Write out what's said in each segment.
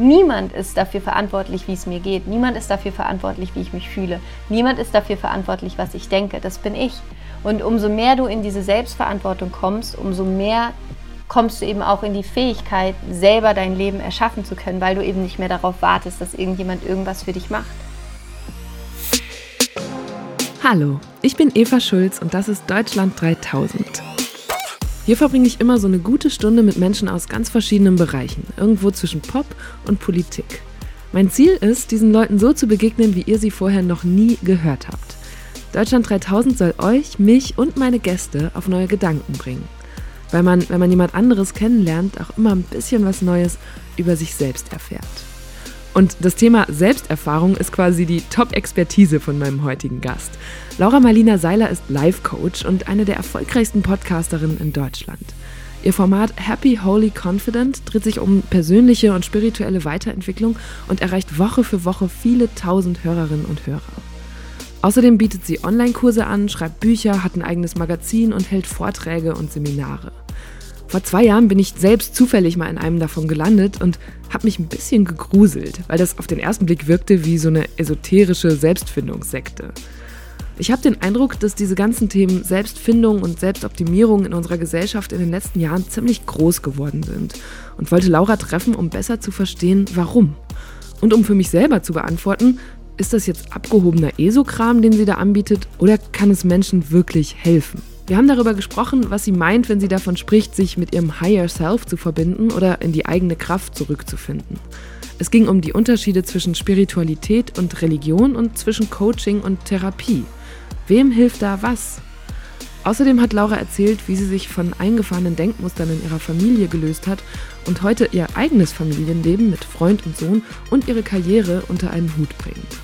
niemand ist dafür verantwortlich, wie es mir geht. Niemand ist dafür verantwortlich, wie ich mich fühle. Niemand ist dafür verantwortlich, was ich denke. Das bin ich. Und umso mehr du in diese Selbstverantwortung kommst, umso mehr kommst du eben auch in die Fähigkeit, selber dein Leben erschaffen zu können, weil du eben nicht mehr darauf wartest, dass irgendjemand irgendwas für dich macht. Hallo, ich bin Eva Schulz und das ist Deutschland 3000. Hier verbringe ich immer so eine gute Stunde mit Menschen aus ganz verschiedenen Bereichen, irgendwo zwischen Pop und Politik. Mein Ziel ist, diesen Leuten so zu begegnen, wie ihr sie vorher noch nie gehört habt. Deutschland 3000 soll euch, mich und meine Gäste auf neue Gedanken bringen. Weil man, wenn man jemand anderes kennenlernt, auch immer ein bisschen was Neues über sich selbst erfährt. Und das Thema Selbsterfahrung ist quasi die Top-Expertise von meinem heutigen Gast. Laura Marlina Seiler ist Life-Coach und eine der erfolgreichsten Podcasterinnen in Deutschland. Ihr Format Happy Holy Confident dreht sich um persönliche und spirituelle Weiterentwicklung und erreicht Woche für Woche viele tausend Hörerinnen und Hörer. Außerdem bietet sie Online-Kurse an, schreibt Bücher, hat ein eigenes Magazin und hält Vorträge und Seminare. Vor zwei Jahren bin ich selbst zufällig mal in einem davon gelandet und habe mich ein bisschen gegruselt, weil das auf den ersten Blick wirkte wie so eine esoterische Selbstfindungssekte. Ich habe den Eindruck, dass diese ganzen Themen Selbstfindung und Selbstoptimierung in unserer Gesellschaft in den letzten Jahren ziemlich groß geworden sind und wollte Laura treffen, um besser zu verstehen, warum. Und um für mich selber zu beantworten, ist das jetzt abgehobener ESO-Kram, den sie da anbietet, oder kann es Menschen wirklich helfen? Wir haben darüber gesprochen, was sie meint, wenn sie davon spricht, sich mit ihrem Higher Self zu verbinden oder in die eigene Kraft zurückzufinden. Es ging um die Unterschiede zwischen Spiritualität und Religion und zwischen Coaching und Therapie. Wem hilft da was? Außerdem hat Laura erzählt, wie sie sich von eingefahrenen Denkmustern in ihrer Familie gelöst hat und heute ihr eigenes Familienleben mit Freund und Sohn und ihre Karriere unter einen Hut bringt.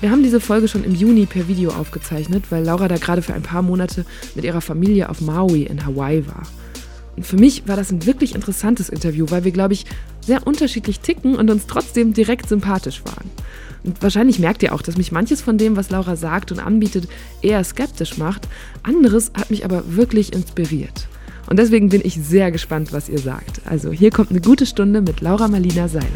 Wir haben diese Folge schon im Juni per Video aufgezeichnet, weil Laura da gerade für ein paar Monate mit ihrer Familie auf Maui in Hawaii war. Und für mich war das ein wirklich interessantes Interview, weil wir, glaube ich, sehr unterschiedlich ticken und uns trotzdem direkt sympathisch waren. Wahrscheinlich merkt ihr auch, dass mich manches von dem, was Laura sagt und anbietet, eher skeptisch macht. Anderes hat mich aber wirklich inspiriert. Und deswegen bin ich sehr gespannt, was ihr sagt. Also hier kommt eine gute Stunde mit Laura Marlina Seiler.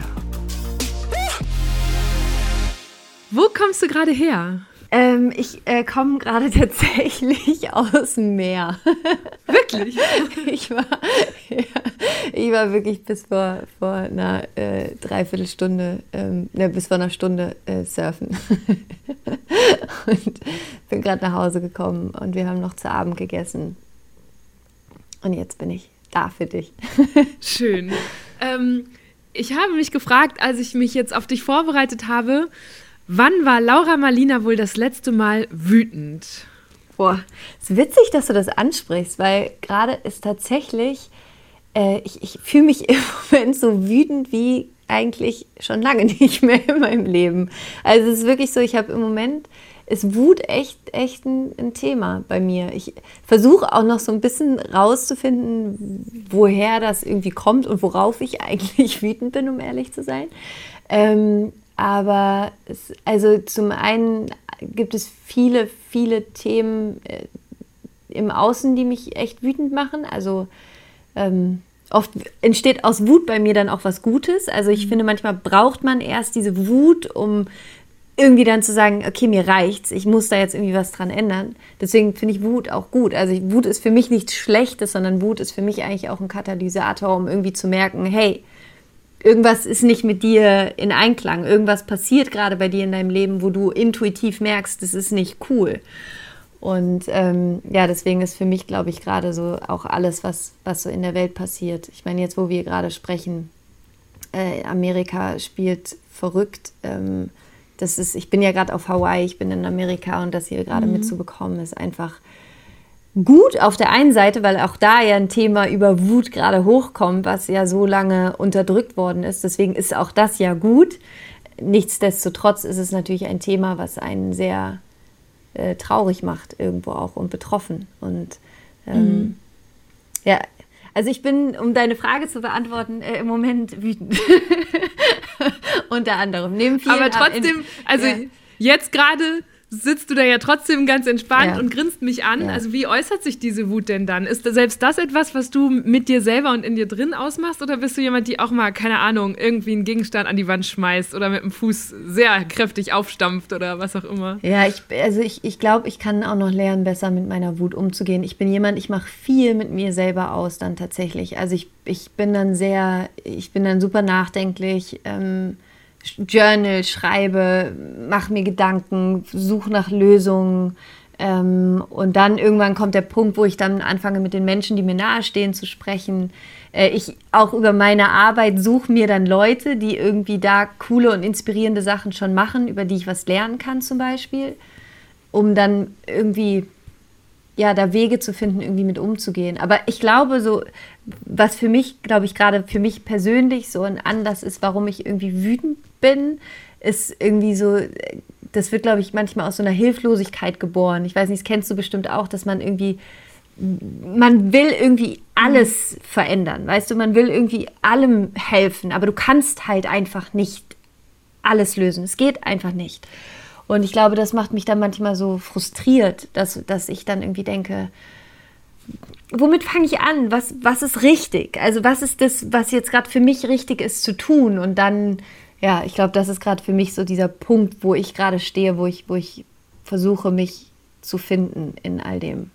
Wo kommst du gerade her? Ähm, ich äh, komme gerade tatsächlich aus dem Meer. Wirklich? ich, war, ja, ich war wirklich bis vor, vor einer äh, Dreiviertelstunde, ähm, ne, bis vor einer Stunde äh, surfen. und bin gerade nach Hause gekommen und wir haben noch zu Abend gegessen. Und jetzt bin ich da für dich. Schön. Ähm, ich habe mich gefragt, als ich mich jetzt auf dich vorbereitet habe, Wann war Laura Marlina wohl das letzte Mal wütend? Boah, es ist witzig, dass du das ansprichst, weil gerade ist tatsächlich, äh, ich, ich fühle mich im Moment so wütend wie eigentlich schon lange nicht mehr in meinem Leben. Also es ist wirklich so, ich habe im Moment, ist Wut echt, echt ein, ein Thema bei mir. Ich versuche auch noch so ein bisschen rauszufinden, woher das irgendwie kommt und worauf ich eigentlich wütend bin, um ehrlich zu sein. Ähm, aber es, also zum einen gibt es viele, viele Themen äh, im Außen, die mich echt wütend machen. Also ähm, oft entsteht aus Wut bei mir dann auch was Gutes. Also ich mhm. finde, manchmal braucht man erst diese Wut, um irgendwie dann zu sagen, okay, mir reicht's, ich muss da jetzt irgendwie was dran ändern. Deswegen finde ich Wut auch gut. Also Wut ist für mich nichts Schlechtes, sondern Wut ist für mich eigentlich auch ein Katalysator, um irgendwie zu merken, hey, irgendwas ist nicht mit dir in Einklang. Irgendwas passiert gerade bei dir in deinem Leben, wo du intuitiv merkst, das ist nicht cool. Und ähm, ja, deswegen ist für mich, glaube ich, gerade so auch alles, was, was so in der Welt passiert. Ich meine, jetzt, wo wir gerade sprechen, äh, Amerika spielt verrückt. Ähm, das ist, ich bin ja gerade auf Hawaii, ich bin in Amerika und das hier gerade mhm. mitzubekommen, ist einfach gut auf der einen Seite, weil auch da ja ein Thema über Wut gerade hochkommt, was ja so lange unterdrückt worden ist. Deswegen ist auch das ja gut. Nichtsdestotrotz ist es natürlich ein Thema, was einen sehr äh, traurig macht irgendwo auch und betroffen. Und ähm, mhm. ja, also ich bin, um deine Frage zu beantworten, äh, im Moment wütend. Unter anderem. Neben vielen Aber trotzdem, also ja. jetzt gerade sitzt du da ja trotzdem ganz entspannt ja. und grinst mich an. Ja. Also wie äußert sich diese Wut denn dann? Ist selbst das etwas, was du mit dir selber und in dir drin ausmachst? Oder bist du jemand, die auch mal, keine Ahnung, irgendwie einen Gegenstand an die Wand schmeißt oder mit dem Fuß sehr kräftig aufstampft oder was auch immer? Ja, ich, also ich, ich glaube, ich kann auch noch lernen, besser mit meiner Wut umzugehen. Ich bin jemand, ich mache viel mit mir selber aus dann tatsächlich. Also ich, ich bin dann sehr, ich bin dann super nachdenklich. Ähm, Journal schreibe, mache mir Gedanken, suche nach Lösungen. Ähm, und dann irgendwann kommt der Punkt, wo ich dann anfange, mit den Menschen, die mir nahestehen, zu sprechen. Äh, ich auch über meine Arbeit suche mir dann Leute, die irgendwie da coole und inspirierende Sachen schon machen, über die ich was lernen kann zum Beispiel, um dann irgendwie ja, da Wege zu finden, irgendwie mit umzugehen. Aber ich glaube, so, was für mich, glaube ich, gerade für mich persönlich so ein Anlass ist, warum ich irgendwie wütend bin, ist irgendwie so, das wird, glaube ich, manchmal aus so einer Hilflosigkeit geboren. Ich weiß nicht, das kennst du bestimmt auch, dass man irgendwie, man will irgendwie alles verändern, weißt du, man will irgendwie allem helfen, aber du kannst halt einfach nicht alles lösen. Es geht einfach nicht. Und ich glaube, das macht mich dann manchmal so frustriert, dass, dass ich dann irgendwie denke, womit fange ich an? Was, was ist richtig? Also was ist das, was jetzt gerade für mich richtig ist zu tun? Und dann, ja, ich glaube, das ist gerade für mich so dieser Punkt, wo ich gerade stehe, wo ich, wo ich versuche, mich zu finden in all dem.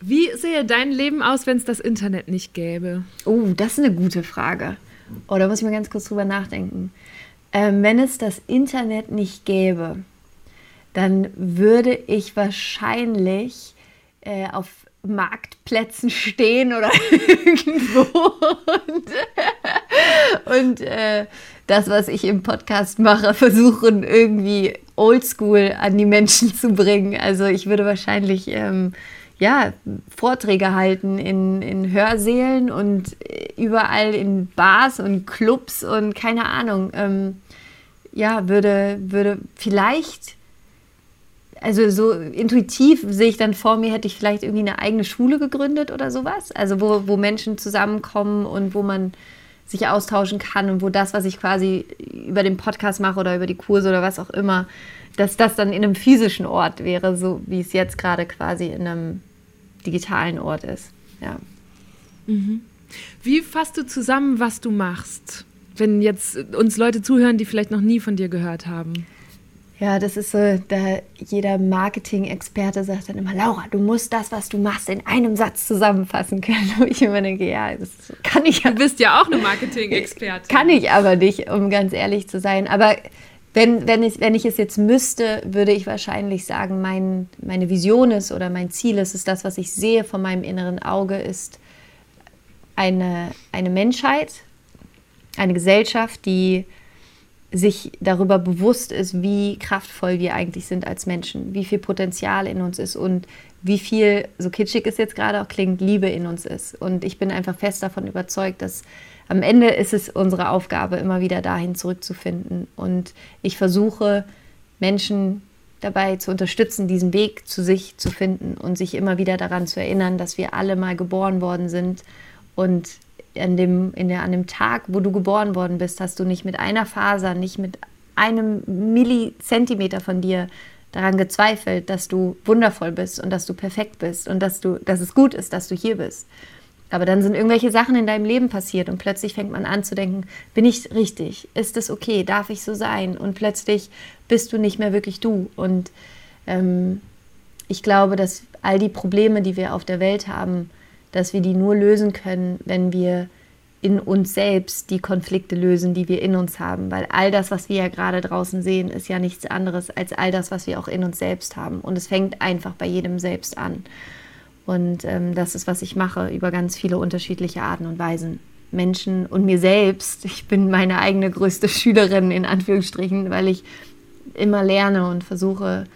Wie sähe dein Leben aus, wenn es das Internet nicht gäbe? Oh, das ist eine gute Frage. Oh, da muss ich mal ganz kurz drüber nachdenken ähm, wenn es das Internet nicht gäbe, dann würde ich wahrscheinlich äh, auf Marktplätzen stehen oder irgendwo und, und äh, das, was ich im Podcast mache, versuchen irgendwie oldschool an die Menschen zu bringen. Also ich würde wahrscheinlich ähm, ja, Vorträge halten in, in Hörsälen und überall in Bars und Clubs und keine Ahnung. Ähm, ja, würde, würde vielleicht, also so intuitiv sehe ich dann vor mir, hätte ich vielleicht irgendwie eine eigene Schule gegründet oder sowas. Also wo, wo Menschen zusammenkommen und wo man sich austauschen kann und wo das, was ich quasi über den Podcast mache oder über die Kurse oder was auch immer, dass das dann in einem physischen Ort wäre, so wie es jetzt gerade quasi in einem digitalen Ort ist. Ja. Mhm. Wie fasst du zusammen, was du machst, wenn jetzt uns Leute zuhören, die vielleicht noch nie von dir gehört haben? Ja, das ist so, da jeder Marketing-Experte sagt dann immer, Laura, du musst das, was du machst, in einem Satz zusammenfassen können. Und ich immer denke, ja, das kann ich. Du bist ja auch eine Marketing-Expertin. Kann ich aber nicht, um ganz ehrlich zu sein. Aber wenn, wenn, ich, wenn ich es jetzt müsste, würde ich wahrscheinlich sagen, mein, meine Vision ist oder mein Ziel ist, ist das, was ich sehe von meinem inneren Auge, ist eine, eine Menschheit, eine Gesellschaft, die sich darüber bewusst ist, wie kraftvoll wir eigentlich sind als Menschen, wie viel Potenzial in uns ist und wie viel, so kitschig es jetzt gerade auch klingt, Liebe in uns ist. Und ich bin einfach fest davon überzeugt, dass am Ende ist es unsere Aufgabe, immer wieder dahin zurückzufinden. Und ich versuche, Menschen dabei zu unterstützen, diesen Weg zu sich zu finden und sich immer wieder daran zu erinnern, dass wir alle mal geboren worden sind. Und an dem, in der, an dem Tag, wo du geboren worden bist, hast du nicht mit einer Faser, nicht mit einem Millizentimeter von dir daran gezweifelt, dass du wundervoll bist und dass du perfekt bist und dass, du, dass es gut ist, dass du hier bist. Aber dann sind irgendwelche Sachen in deinem Leben passiert und plötzlich fängt man an zu denken, bin ich richtig? Ist es okay? Darf ich so sein? Und plötzlich bist du nicht mehr wirklich du. Und ähm, ich glaube, dass all die Probleme, die wir auf der Welt haben, dass wir die nur lösen können, wenn wir in uns selbst die Konflikte lösen, die wir in uns haben. Weil all das, was wir ja gerade draußen sehen, ist ja nichts anderes als all das, was wir auch in uns selbst haben. Und es fängt einfach bei jedem selbst an. Und ähm, das ist, was ich mache, über ganz viele unterschiedliche Arten und Weisen. Menschen und mir selbst. Ich bin meine eigene größte Schülerin in Anführungsstrichen, weil ich immer lerne und versuche,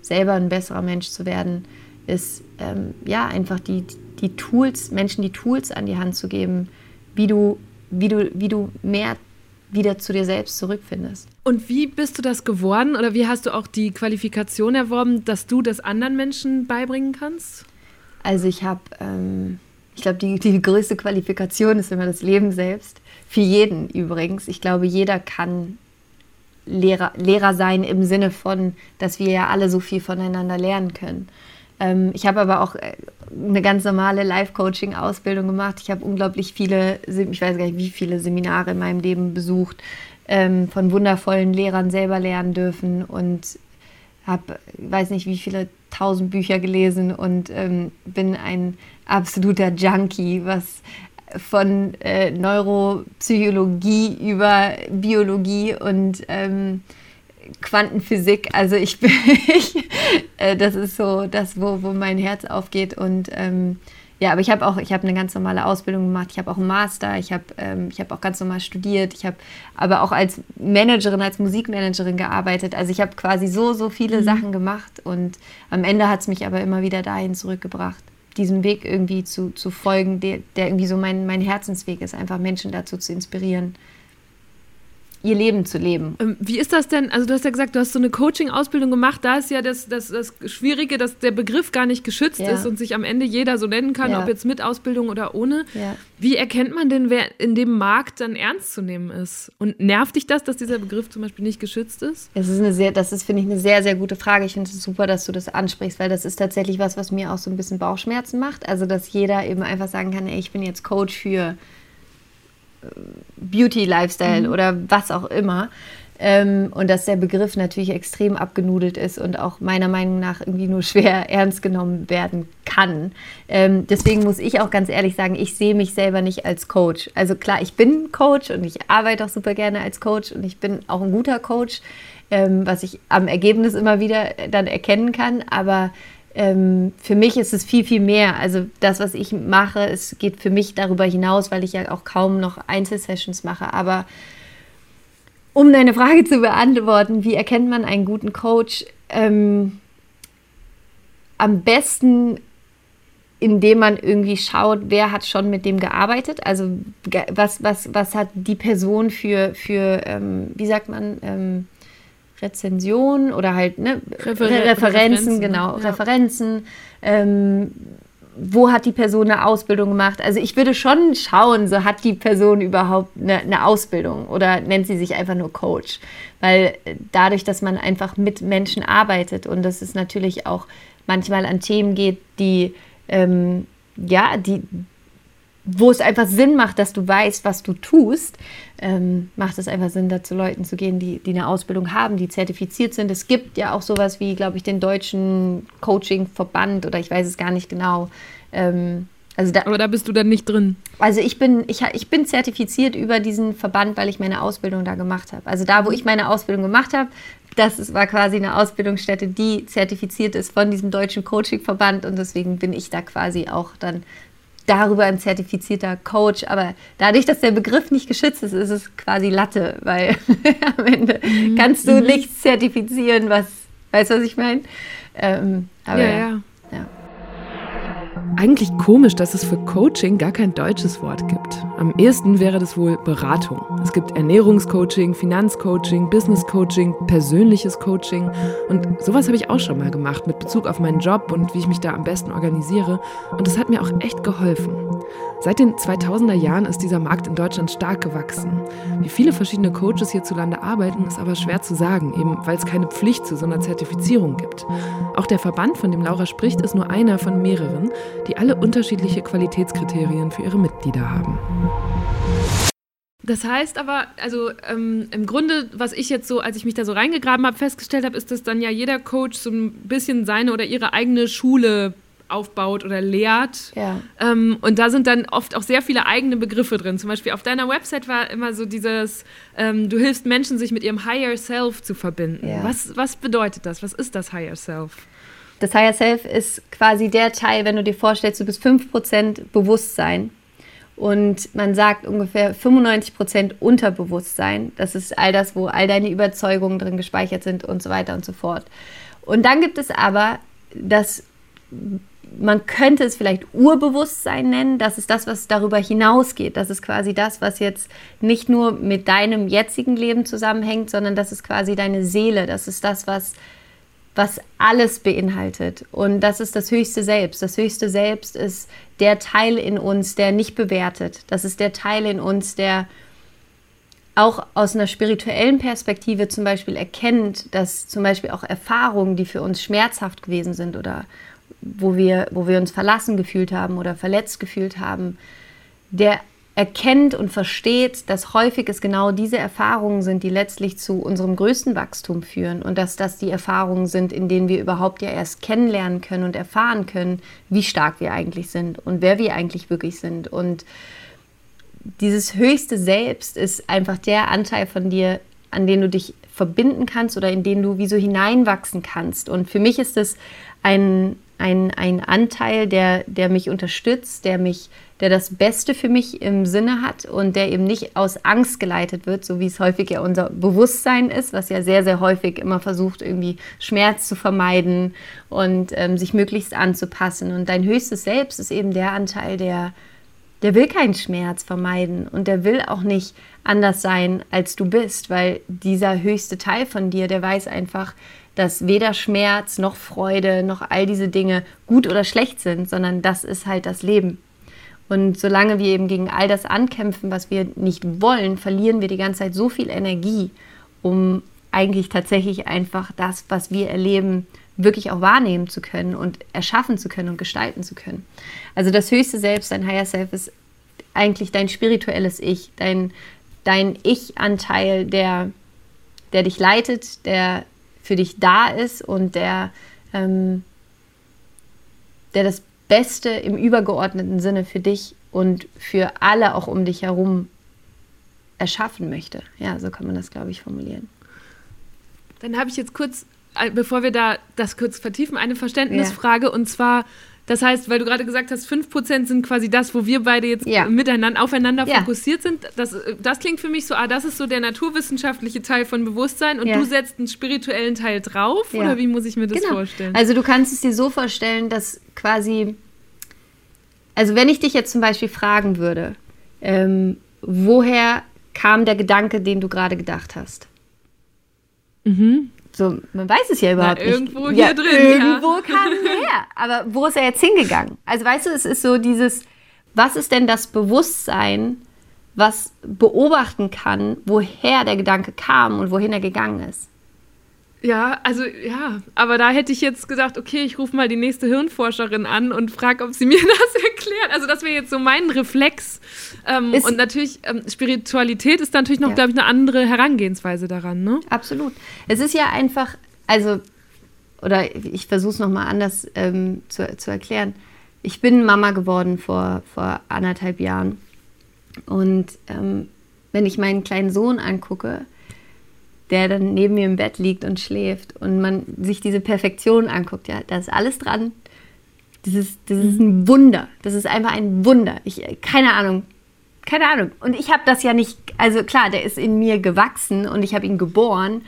selber ein besserer Mensch zu werden, ist ähm, ja einfach die, die Tools, Menschen die Tools an die Hand zu geben, wie du, wie du, wie du mehr wieder zu dir selbst zurückfindest. Und wie bist du das geworden oder wie hast du auch die Qualifikation erworben, dass du das anderen Menschen beibringen kannst? Also ich habe, ähm, ich glaube, die, die größte Qualifikation ist immer das Leben selbst. Für jeden übrigens. Ich glaube, jeder kann Lehrer, Lehrer sein im Sinne von, dass wir ja alle so viel voneinander lernen können. Ähm, ich habe aber auch äh, eine ganz normale Life-Coaching-Ausbildung gemacht. Ich habe unglaublich viele, ich weiß gar nicht, wie viele Seminare in meinem Leben besucht, ähm, von wundervollen Lehrern selber lernen dürfen und habe, weiß nicht, wie viele tausend Bücher gelesen und ähm, bin ein absoluter Junkie, was von äh, Neuropsychologie über Biologie und Quantenphysik. Also ich bin, ich, äh, das ist so das, wo, wo mein Herz aufgeht. Und ähm, ja, aber ich habe auch, ich habe eine ganz normale Ausbildung gemacht. Ich habe auch einen Master. Ich habe, ähm, ich habe auch ganz normal studiert. Ich habe aber auch als Managerin, als Musikmanagerin gearbeitet. Also ich habe quasi so, so viele mhm. Sachen gemacht. Und am Ende hat es mich aber immer wieder dahin zurückgebracht diesem Weg irgendwie zu, zu folgen, der, der irgendwie so mein, mein Herzensweg ist, einfach Menschen dazu zu inspirieren, ihr Leben zu leben. Ähm, wie ist das denn? Also du hast ja gesagt, du hast so eine Coaching-Ausbildung gemacht. Da ist ja das, das, das Schwierige, dass der Begriff gar nicht geschützt ja. ist und sich am Ende jeder so nennen kann, ja. ob jetzt mit Ausbildung oder ohne. Ja. Wie erkennt man denn, wer in dem Markt dann ernst zu nehmen ist? Und nervt dich das, dass dieser Begriff zum Beispiel nicht geschützt ist? Das ist, eine sehr, das ist finde ich, eine sehr, sehr gute Frage. Ich finde es super, dass du das ansprichst, weil das ist tatsächlich was, was mir auch so ein bisschen Bauchschmerzen macht. Also, dass jeder eben einfach sagen kann, ey, ich bin jetzt Coach für Beauty-Lifestyle mhm. oder was auch immer. Ähm, und dass der Begriff natürlich extrem abgenudelt ist und auch meiner Meinung nach irgendwie nur schwer ernst genommen werden kann. Ähm, deswegen muss ich auch ganz ehrlich sagen, ich sehe mich selber nicht als Coach. Also klar, ich bin Coach und ich arbeite auch super gerne als Coach und ich bin auch ein guter Coach, ähm, was ich am Ergebnis immer wieder dann erkennen kann. Aber ähm, für mich ist es viel, viel mehr. Also das, was ich mache, es geht für mich darüber hinaus, weil ich ja auch kaum noch Einzelsessions mache. Aber um deine Frage zu beantworten, wie erkennt man einen guten Coach? Ähm, am besten, indem man irgendwie schaut, wer hat schon mit dem gearbeitet. Also was, was, was hat die Person für, für ähm, wie sagt man, ähm, Rezension oder halt ne, Refer Referenzen, Referenzen, genau, ja. Referenzen. Ähm, wo hat die Person eine Ausbildung gemacht? Also ich würde schon schauen, so hat die Person überhaupt eine, eine, Ausbildung oder nennt sie sich einfach nur Coach? Weil äh, dadurch, dass man einfach mit Menschen arbeitet und dass es natürlich auch manchmal an Themen geht, die ähm, ja, die, wo es einfach Sinn macht, dass du weißt, was du tust, ähm, macht es einfach Sinn, da zu Leuten zu gehen, die, die eine Ausbildung haben, die zertifiziert sind. Es gibt ja auch sowas wie, glaube ich, den deutschen Coaching-Verband oder ich weiß es gar nicht genau. Ähm, also da, Aber da bist du dann nicht drin. Also ich bin, ich, ich bin zertifiziert über diesen Verband, weil ich meine Ausbildung da gemacht habe. Also da, wo ich meine Ausbildung gemacht habe, das ist, war quasi eine Ausbildungsstätte, die zertifiziert ist von diesem deutschen Coaching-Verband und deswegen bin ich da quasi auch dann darüber ein zertifizierter Coach. Aber dadurch, dass der Begriff nicht geschützt ist, ist es quasi Latte, weil am Ende mhm. kannst du mhm. nichts zertifizieren, was, weißt du, was ich meine? Ähm, ja, ja. ja. Eigentlich komisch, dass es für Coaching gar kein deutsches Wort gibt. Am ehesten wäre das wohl Beratung. Es gibt Ernährungscoaching, Finanzcoaching, Businesscoaching, persönliches Coaching und sowas habe ich auch schon mal gemacht mit Bezug auf meinen Job und wie ich mich da am besten organisiere und das hat mir auch echt geholfen. Seit den 2000er Jahren ist dieser Markt in Deutschland stark gewachsen. Wie viele verschiedene Coaches hierzulande arbeiten, ist aber schwer zu sagen, eben weil es keine Pflicht zu so einer Zertifizierung gibt. Auch der Verband, von dem Laura spricht, ist nur einer von mehreren, die alle unterschiedliche Qualitätskriterien für ihre Mitglieder haben. Das heißt aber, also ähm, im Grunde, was ich jetzt so, als ich mich da so reingegraben habe, festgestellt habe, ist, dass dann ja jeder Coach so ein bisschen seine oder ihre eigene Schule aufbaut oder lehrt. Ja. Ähm, und da sind dann oft auch sehr viele eigene Begriffe drin. Zum Beispiel auf deiner Website war immer so dieses, ähm, du hilfst Menschen, sich mit ihrem Higher Self zu verbinden. Ja. Was, was bedeutet das? Was ist das Higher Self? Das Higher Self ist quasi der Teil, wenn du dir vorstellst, du bist 5% Bewusstsein. Und man sagt ungefähr 95% Unterbewusstsein. Das ist all das, wo all deine Überzeugungen drin gespeichert sind und so weiter und so fort. Und dann gibt es aber das man könnte es vielleicht Urbewusstsein nennen. Das ist das, was darüber hinausgeht. Das ist quasi das, was jetzt nicht nur mit deinem jetzigen Leben zusammenhängt, sondern das ist quasi deine Seele. Das ist das, was, was alles beinhaltet. Und das ist das höchste Selbst. Das höchste Selbst ist der Teil in uns, der nicht bewertet. Das ist der Teil in uns, der auch aus einer spirituellen Perspektive zum Beispiel erkennt, dass zum Beispiel auch Erfahrungen, die für uns schmerzhaft gewesen sind oder wo wir, wo wir uns verlassen gefühlt haben oder verletzt gefühlt haben, der erkennt und versteht, dass häufig es genau diese Erfahrungen sind, die letztlich zu unserem größten Wachstum führen und dass das die Erfahrungen sind, in denen wir überhaupt ja erst kennenlernen können und erfahren können, wie stark wir eigentlich sind und wer wir eigentlich wirklich sind. Und dieses höchste Selbst ist einfach der Anteil von dir, an den du dich verbinden kannst oder in den du wie so hineinwachsen kannst. Und für mich ist das ein, ein, ein Anteil, der, der mich unterstützt, der mich, der das Beste für mich im Sinne hat und der eben nicht aus Angst geleitet wird, so wie es häufig ja unser Bewusstsein ist, was ja sehr, sehr häufig immer versucht, irgendwie Schmerz zu vermeiden und ähm, sich möglichst anzupassen. Und dein höchstes Selbst ist eben der Anteil, der, der will keinen Schmerz vermeiden und der will auch nicht anders sein, als du bist, weil dieser höchste Teil von dir, der weiß einfach, dass weder Schmerz noch Freude noch all diese Dinge gut oder schlecht sind, sondern das ist halt das Leben. Und solange wir eben gegen all das ankämpfen, was wir nicht wollen, verlieren wir die ganze Zeit so viel Energie, um eigentlich tatsächlich einfach das, was wir erleben, wirklich auch wahrnehmen zu können und erschaffen zu können und gestalten zu können. Also das höchste Selbst, dein Higher Self, ist eigentlich dein spirituelles Ich, dein, dein Ich-Anteil, der, der dich leitet, der für dich da ist und der, ähm, der das Beste im übergeordneten Sinne für dich und für alle auch um dich herum erschaffen möchte. Ja, so kann man das, glaube ich, formulieren. Dann habe ich jetzt kurz, äh, bevor wir da das kurz vertiefen, eine Verständnisfrage ja. und zwar das heißt, weil du gerade gesagt hast, 5% sind quasi das, wo wir beide jetzt ja. miteinander, aufeinander ja. fokussiert sind. Das, das klingt für mich so, ah, das ist so der naturwissenschaftliche Teil von Bewusstsein und ja. du setzt einen spirituellen Teil drauf? Oder wie muss ich mir das genau. vorstellen? Also du kannst es dir so vorstellen, dass quasi, also wenn ich dich jetzt zum Beispiel fragen würde, ähm, woher kam der Gedanke, den du gerade gedacht hast? Mhm. So, man weiß es ja überhaupt Na, irgendwo nicht. Irgendwo hier ja, drin. Irgendwo ja. kam er her. Aber wo ist er jetzt hingegangen? Also weißt du, es ist so dieses, was ist denn das Bewusstsein, was beobachten kann, woher der Gedanke kam und wohin er gegangen ist? Ja, also ja, aber da hätte ich jetzt gesagt, okay, ich rufe mal die nächste Hirnforscherin an und frage, ob sie mir das erklärt. Also das wäre jetzt so mein Reflex. Ähm, und natürlich, ähm, Spiritualität ist natürlich noch, ja. glaube ich, eine andere Herangehensweise daran, ne? Absolut. Es ist ja einfach, also, oder ich versuche es nochmal anders ähm, zu, zu erklären. Ich bin Mama geworden vor, vor anderthalb Jahren. Und ähm, wenn ich meinen kleinen Sohn angucke, der dann neben mir im Bett liegt und schläft und man sich diese Perfektion anguckt, ja, da ist alles dran. Das ist, das ist ein Wunder. Das ist einfach ein Wunder. Ich, keine Ahnung. Keine Ahnung. Und ich habe das ja nicht, also klar, der ist in mir gewachsen und ich habe ihn geboren,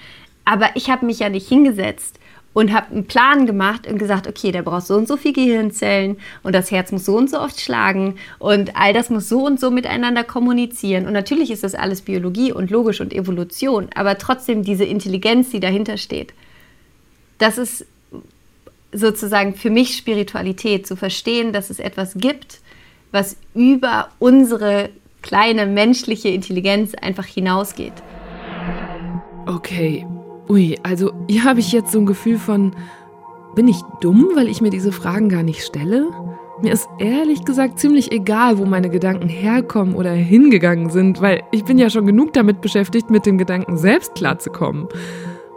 aber ich habe mich ja nicht hingesetzt und habe einen Plan gemacht und gesagt, okay, der braucht so und so viel Gehirnzellen und das Herz muss so und so oft schlagen und all das muss so und so miteinander kommunizieren. Und natürlich ist das alles Biologie und logisch und Evolution, aber trotzdem diese Intelligenz, die dahinter steht, das ist sozusagen für mich Spiritualität, zu verstehen, dass es etwas gibt, was über unsere kleine menschliche Intelligenz einfach hinausgeht. Okay, Ui, also hier habe ich jetzt so ein Gefühl von, bin ich dumm, weil ich mir diese Fragen gar nicht stelle? Mir ist ehrlich gesagt ziemlich egal, wo meine Gedanken herkommen oder hingegangen sind, weil ich bin ja schon genug damit beschäftigt, mit dem Gedanken selbst klarzukommen.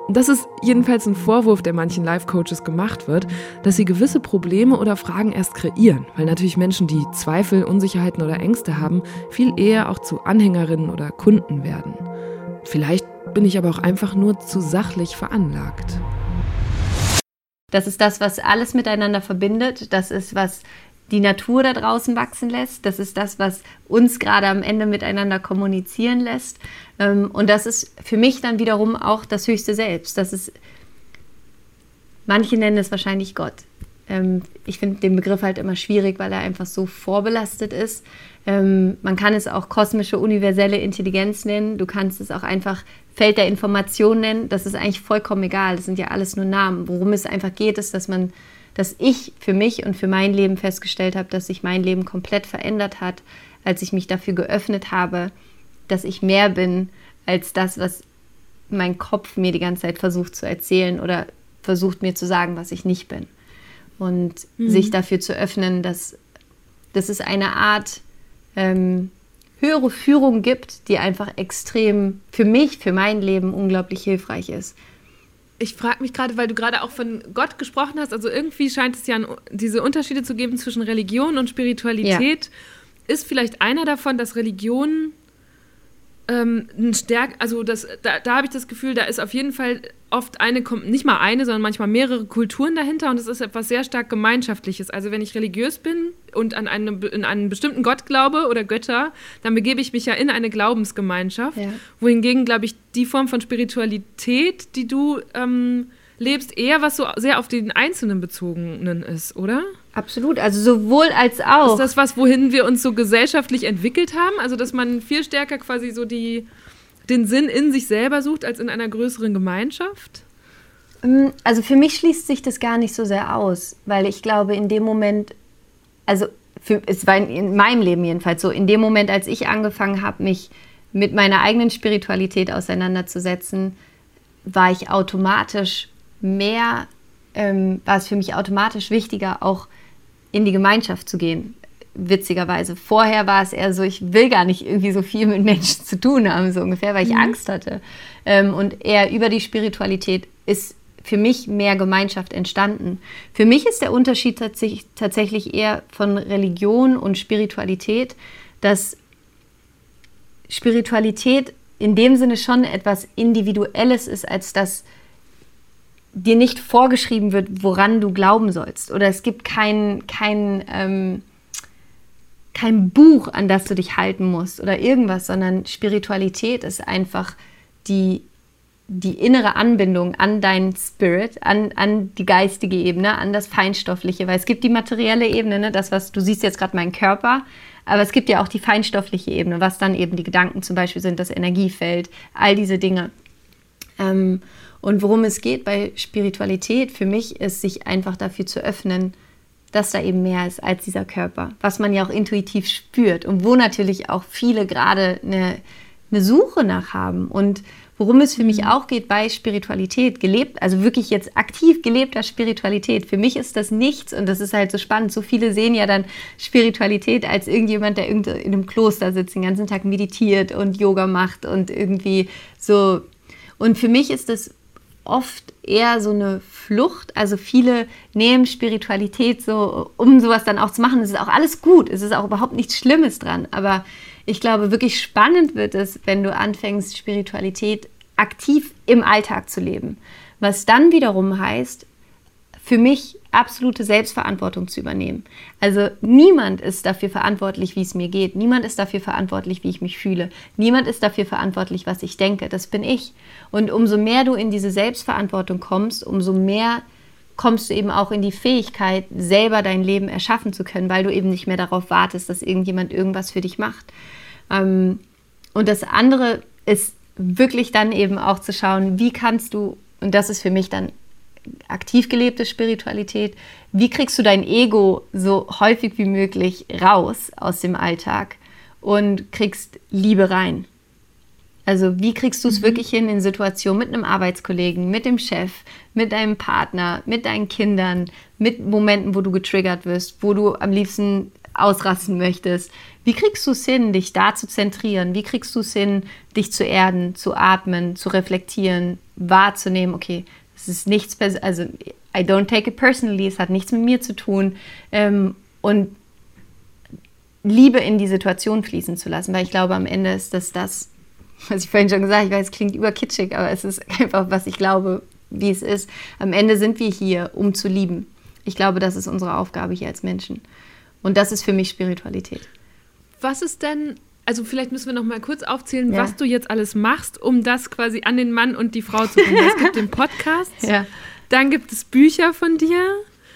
Das ist jedenfalls ein Vorwurf, der manchen Life-Coaches gemacht wird, dass sie gewisse Probleme oder Fragen erst kreieren, weil natürlich Menschen, die Zweifel, Unsicherheiten oder Ängste haben, viel eher auch zu Anhängerinnen oder Kunden werden. Vielleicht bin ich aber auch einfach nur zu sachlich veranlagt. Das ist das, was alles miteinander verbindet. Das ist, was die Natur da draußen wachsen lässt. Das ist das, was uns gerade am Ende miteinander kommunizieren lässt. Ähm, und das ist für mich dann wiederum auch das höchste Selbst. Das ist, manche nennen es wahrscheinlich Gott. Ähm, ich finde den Begriff halt immer schwierig, weil er einfach so vorbelastet ist. Ähm, man kann es auch kosmische universelle Intelligenz nennen. Du kannst es auch einfach Feld der Information nennen. Das ist eigentlich vollkommen egal. Das sind ja alles nur Namen. Worum es einfach geht, ist, dass man, dass ich für mich und für mein Leben festgestellt habe, dass sich mein Leben komplett verändert hat, als ich mich dafür geöffnet habe, dass ich mehr bin als das, was mein Kopf mir die ganze Zeit versucht zu erzählen oder versucht mir zu sagen, was ich nicht bin. Und mhm. sich dafür zu öffnen, dass, dass es eine Art ähm, höhere Führung gibt, die einfach extrem für mich, für mein Leben unglaublich hilfreich ist. Ich frage mich gerade, weil du gerade auch von Gott gesprochen hast, also irgendwie scheint es ja diese Unterschiede zu geben zwischen Religion und Spiritualität. Ja. Ist vielleicht einer davon, dass Religion ähm, ein stärk, also das, da, da habe ich das Gefühl, da ist auf jeden Fall oft eine, nicht mal eine, sondern manchmal mehrere Kulturen dahinter und es ist etwas sehr stark Gemeinschaftliches. Also wenn ich religiös bin und an, eine, in einen bestimmten Gott glaube oder Götter, dann begebe ich mich ja in eine Glaubensgemeinschaft. Ja. Wohingegen, glaube ich, die Form von Spiritualität, die du ähm, lebst, eher was so sehr auf den Einzelnen bezogenen ist, oder? Absolut, also sowohl als auch. Ist das was, wohin wir uns so gesellschaftlich entwickelt haben? Also dass man viel stärker quasi so die den Sinn in sich selber sucht als in einer größeren Gemeinschaft? Ähm, also für mich schließt sich das gar nicht so sehr aus, weil ich glaube, in dem Moment, also für, es war in meinem Leben jedenfalls so, in dem Moment, als ich angefangen habe, mich mit meiner eigenen Spiritualität auseinanderzusetzen, war ich automatisch mehr, ähm, war es für mich automatisch wichtiger, auch in die Gemeinschaft zu gehen witzigerweise. Vorher war es eher so, ich will gar nicht irgendwie so viel mit Menschen zu tun haben, so ungefähr, weil ich mhm. Angst hatte. Ähm, und eher über die Spiritualität ist für mich mehr Gemeinschaft entstanden. Für mich ist der Unterschied tatsächlich, tatsächlich eher von Religion und Spiritualität, dass Spiritualität in dem Sinne schon etwas Individuelles ist, als dass dir nicht vorgeschrieben wird, woran du glauben sollst. Oder es gibt kein, kein ähm, kein Buch, an das du dich halten musst oder irgendwas, sondern Spiritualität ist einfach die, die innere Anbindung an deinen Spirit, an, an die geistige Ebene, an das Feinstoffliche, weil es gibt die materielle Ebene, ne, das, was du siehst jetzt gerade meinen Körper, aber es gibt ja auch die feinstoffliche Ebene, was dann eben die Gedanken zum Beispiel sind, das Energiefeld, all diese Dinge. Ähm, und worum es geht bei Spiritualität für mich ist, sich einfach dafür zu öffnen, dass da eben mehr ist als dieser Körper, was man ja auch intuitiv spürt und wo natürlich auch viele gerade eine, eine Suche nach haben. Und worum es für mich mhm. auch geht bei Spiritualität, gelebt, also wirklich jetzt aktiv gelebter Spiritualität. Für mich ist das nichts und das ist halt so spannend. So viele sehen ja dann Spiritualität als irgendjemand, der in einem Kloster sitzt, den ganzen Tag meditiert und Yoga macht und irgendwie so. Und für mich ist das oft eher so eine Flucht. Also viele nehmen Spiritualität so, um sowas dann auch zu machen. Es ist auch alles gut. Es ist auch überhaupt nichts Schlimmes dran. Aber ich glaube, wirklich spannend wird es, wenn du anfängst, Spiritualität aktiv im Alltag zu leben. Was dann wiederum heißt, für mich absolute Selbstverantwortung zu übernehmen. Also niemand ist dafür verantwortlich, wie es mir geht. Niemand ist dafür verantwortlich, wie ich mich fühle. Niemand ist dafür verantwortlich, was ich denke. Das bin ich. Und umso mehr du in diese Selbstverantwortung kommst, umso mehr kommst du eben auch in die Fähigkeit, selber dein Leben erschaffen zu können, weil du eben nicht mehr darauf wartest, dass irgendjemand irgendwas für dich macht. Ähm, und das andere ist wirklich dann eben auch zu schauen, wie kannst du, und das ist für mich dann aktiv gelebte Spiritualität, wie kriegst du dein Ego so häufig wie möglich raus aus dem Alltag und kriegst Liebe rein? Also wie kriegst du es mhm. wirklich hin in Situationen mit einem Arbeitskollegen, mit dem Chef, mit deinem Partner, mit deinen Kindern, mit Momenten, wo du getriggert wirst, wo du am liebsten ausrasten möchtest. Wie kriegst du es hin, dich da zu zentrieren? Wie kriegst du es hin, dich zu erden, zu atmen, zu reflektieren, wahrzunehmen, okay, es ist nichts, also I don't take it personally, es hat nichts mit mir zu tun. Ähm, und Liebe in die Situation fließen zu lassen, weil ich glaube, am Ende ist das das, was ich vorhin schon gesagt habe, ich weiß, es klingt überkitschig, aber es ist einfach, was ich glaube, wie es ist. Am Ende sind wir hier, um zu lieben. Ich glaube, das ist unsere Aufgabe hier als Menschen. Und das ist für mich Spiritualität. Was ist denn also vielleicht müssen wir noch mal kurz aufzählen, ja. was du jetzt alles machst, um das quasi an den Mann und die Frau zu bringen. Es gibt den Podcast, ja. dann gibt es Bücher von dir.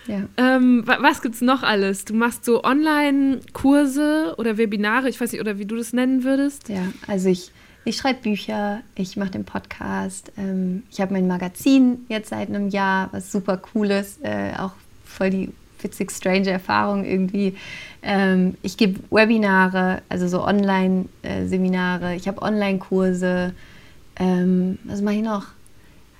Ja. Ähm, was gibt es noch alles? Du machst so Online-Kurse oder Webinare, ich weiß nicht, oder wie du das nennen würdest? Ja, also ich, ich schreibe Bücher, ich mache den Podcast, ähm, ich habe mein Magazin jetzt seit einem Jahr, was super cool ist, äh, auch voll die witzig strange Erfahrung irgendwie. Ähm, ich gebe Webinare, also so Online-Seminare, ich habe Online-Kurse. ähm, was mache ich noch?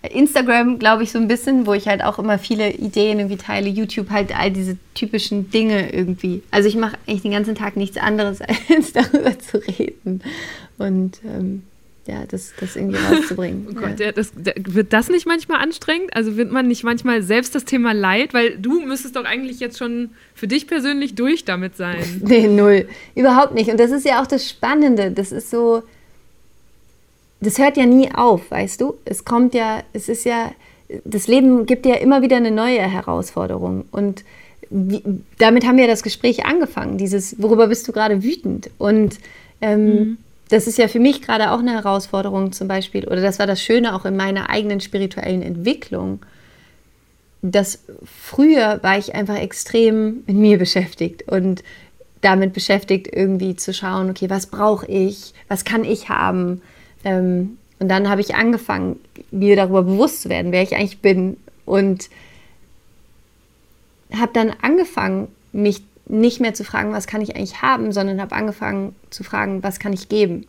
Instagram, glaube ich, so ein bisschen, wo ich halt auch immer viele Ideen irgendwie teile. YouTube halt all diese typischen Dinge irgendwie. Also ich mache eigentlich den ganzen Tag nichts anderes, als darüber zu reden. Und ähm, ja, das, das irgendwie rauszubringen. Oh Gott, ja. das, wird das nicht manchmal anstrengend? Also wird man nicht manchmal selbst das Thema Leid? Weil du müsstest doch eigentlich jetzt schon für dich persönlich durch damit sein. Nee, null. Überhaupt nicht. Und das ist ja auch das Spannende. Das ist so, das hört ja nie auf, weißt du? Es kommt ja, es ist ja, das Leben gibt ja immer wieder eine neue Herausforderung. Und wie, damit haben wir das Gespräch angefangen. Dieses, worüber bist du gerade wütend? Und ähm, mhm das ist ja für mich gerade auch eine Herausforderung zum Beispiel, oder das war das Schöne auch in meiner eigenen spirituellen Entwicklung, dass früher war ich einfach extrem mit mir beschäftigt und damit beschäftigt, irgendwie zu schauen, okay, was brauche ich, was kann ich haben. Ähm, und dann habe ich angefangen, mir darüber bewusst zu werden, wer ich eigentlich bin und habe dann angefangen, mich nicht mehr zu fragen, was kann ich eigentlich haben, sondern habe angefangen zu fragen, was kann ich geben.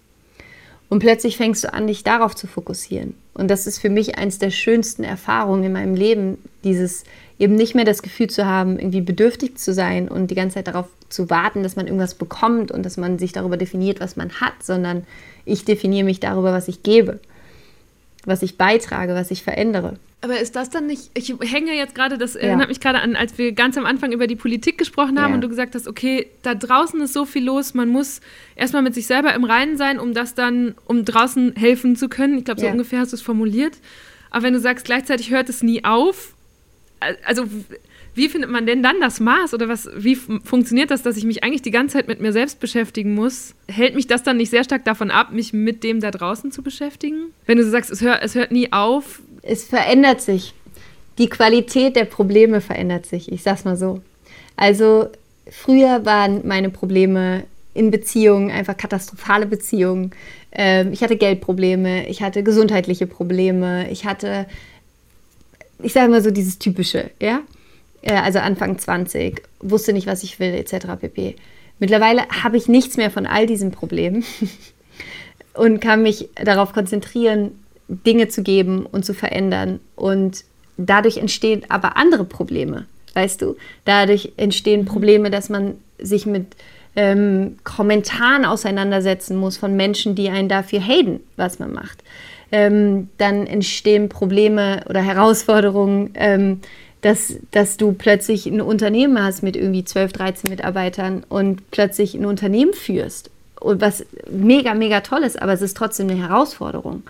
Und plötzlich fängst du an, dich darauf zu fokussieren. Und das ist für mich eines der schönsten Erfahrungen in meinem Leben, dieses eben nicht mehr das Gefühl zu haben, irgendwie bedürftig zu sein und die ganze Zeit darauf zu warten, dass man irgendwas bekommt und dass man sich darüber definiert, was man hat, sondern ich definiere mich darüber, was ich gebe, was ich beitrage, was ich verändere. Aber ist das dann nicht, ich hänge jetzt gerade, das ja. erinnert mich gerade an, als wir ganz am Anfang über die Politik gesprochen haben ja. und du gesagt hast, okay, da draußen ist so viel los, man muss erstmal mit sich selber im Reinen sein, um das dann, um draußen helfen zu können. Ich glaube, so ja. ungefähr hast du es formuliert. Aber wenn du sagst, gleichzeitig hört es nie auf, also wie findet man denn dann das Maß oder was, wie funktioniert das, dass ich mich eigentlich die ganze Zeit mit mir selbst beschäftigen muss? Hält mich das dann nicht sehr stark davon ab, mich mit dem da draußen zu beschäftigen? Wenn du so sagst, es, hör, es hört nie auf. Es verändert sich. Die Qualität der Probleme verändert sich, ich sag's mal so. Also früher waren meine Probleme in Beziehungen einfach katastrophale Beziehungen. Ähm, ich hatte Geldprobleme, ich hatte gesundheitliche Probleme, ich hatte, ich sage mal so dieses typische, ja äh, also Anfang 20, wusste nicht, was ich will, etc. pp. Mittlerweile habe ich nichts mehr von all diesen Problemen und kann mich darauf konzentrieren, Dinge zu geben und zu verändern. Und dadurch entstehen aber andere Probleme, weißt du? Dadurch entstehen mhm. Probleme, dass man sich mit ähm, Kommentaren auseinandersetzen muss von Menschen, die einen dafür haten, was man macht. Ähm, dann entstehen Probleme oder Herausforderungen, ähm, dass, dass du plötzlich ein Unternehmen hast mit irgendwie 12, 13 Mitarbeitern und plötzlich ein Unternehmen führst. Und was mega, mega toll ist, aber es ist trotzdem eine Herausforderung.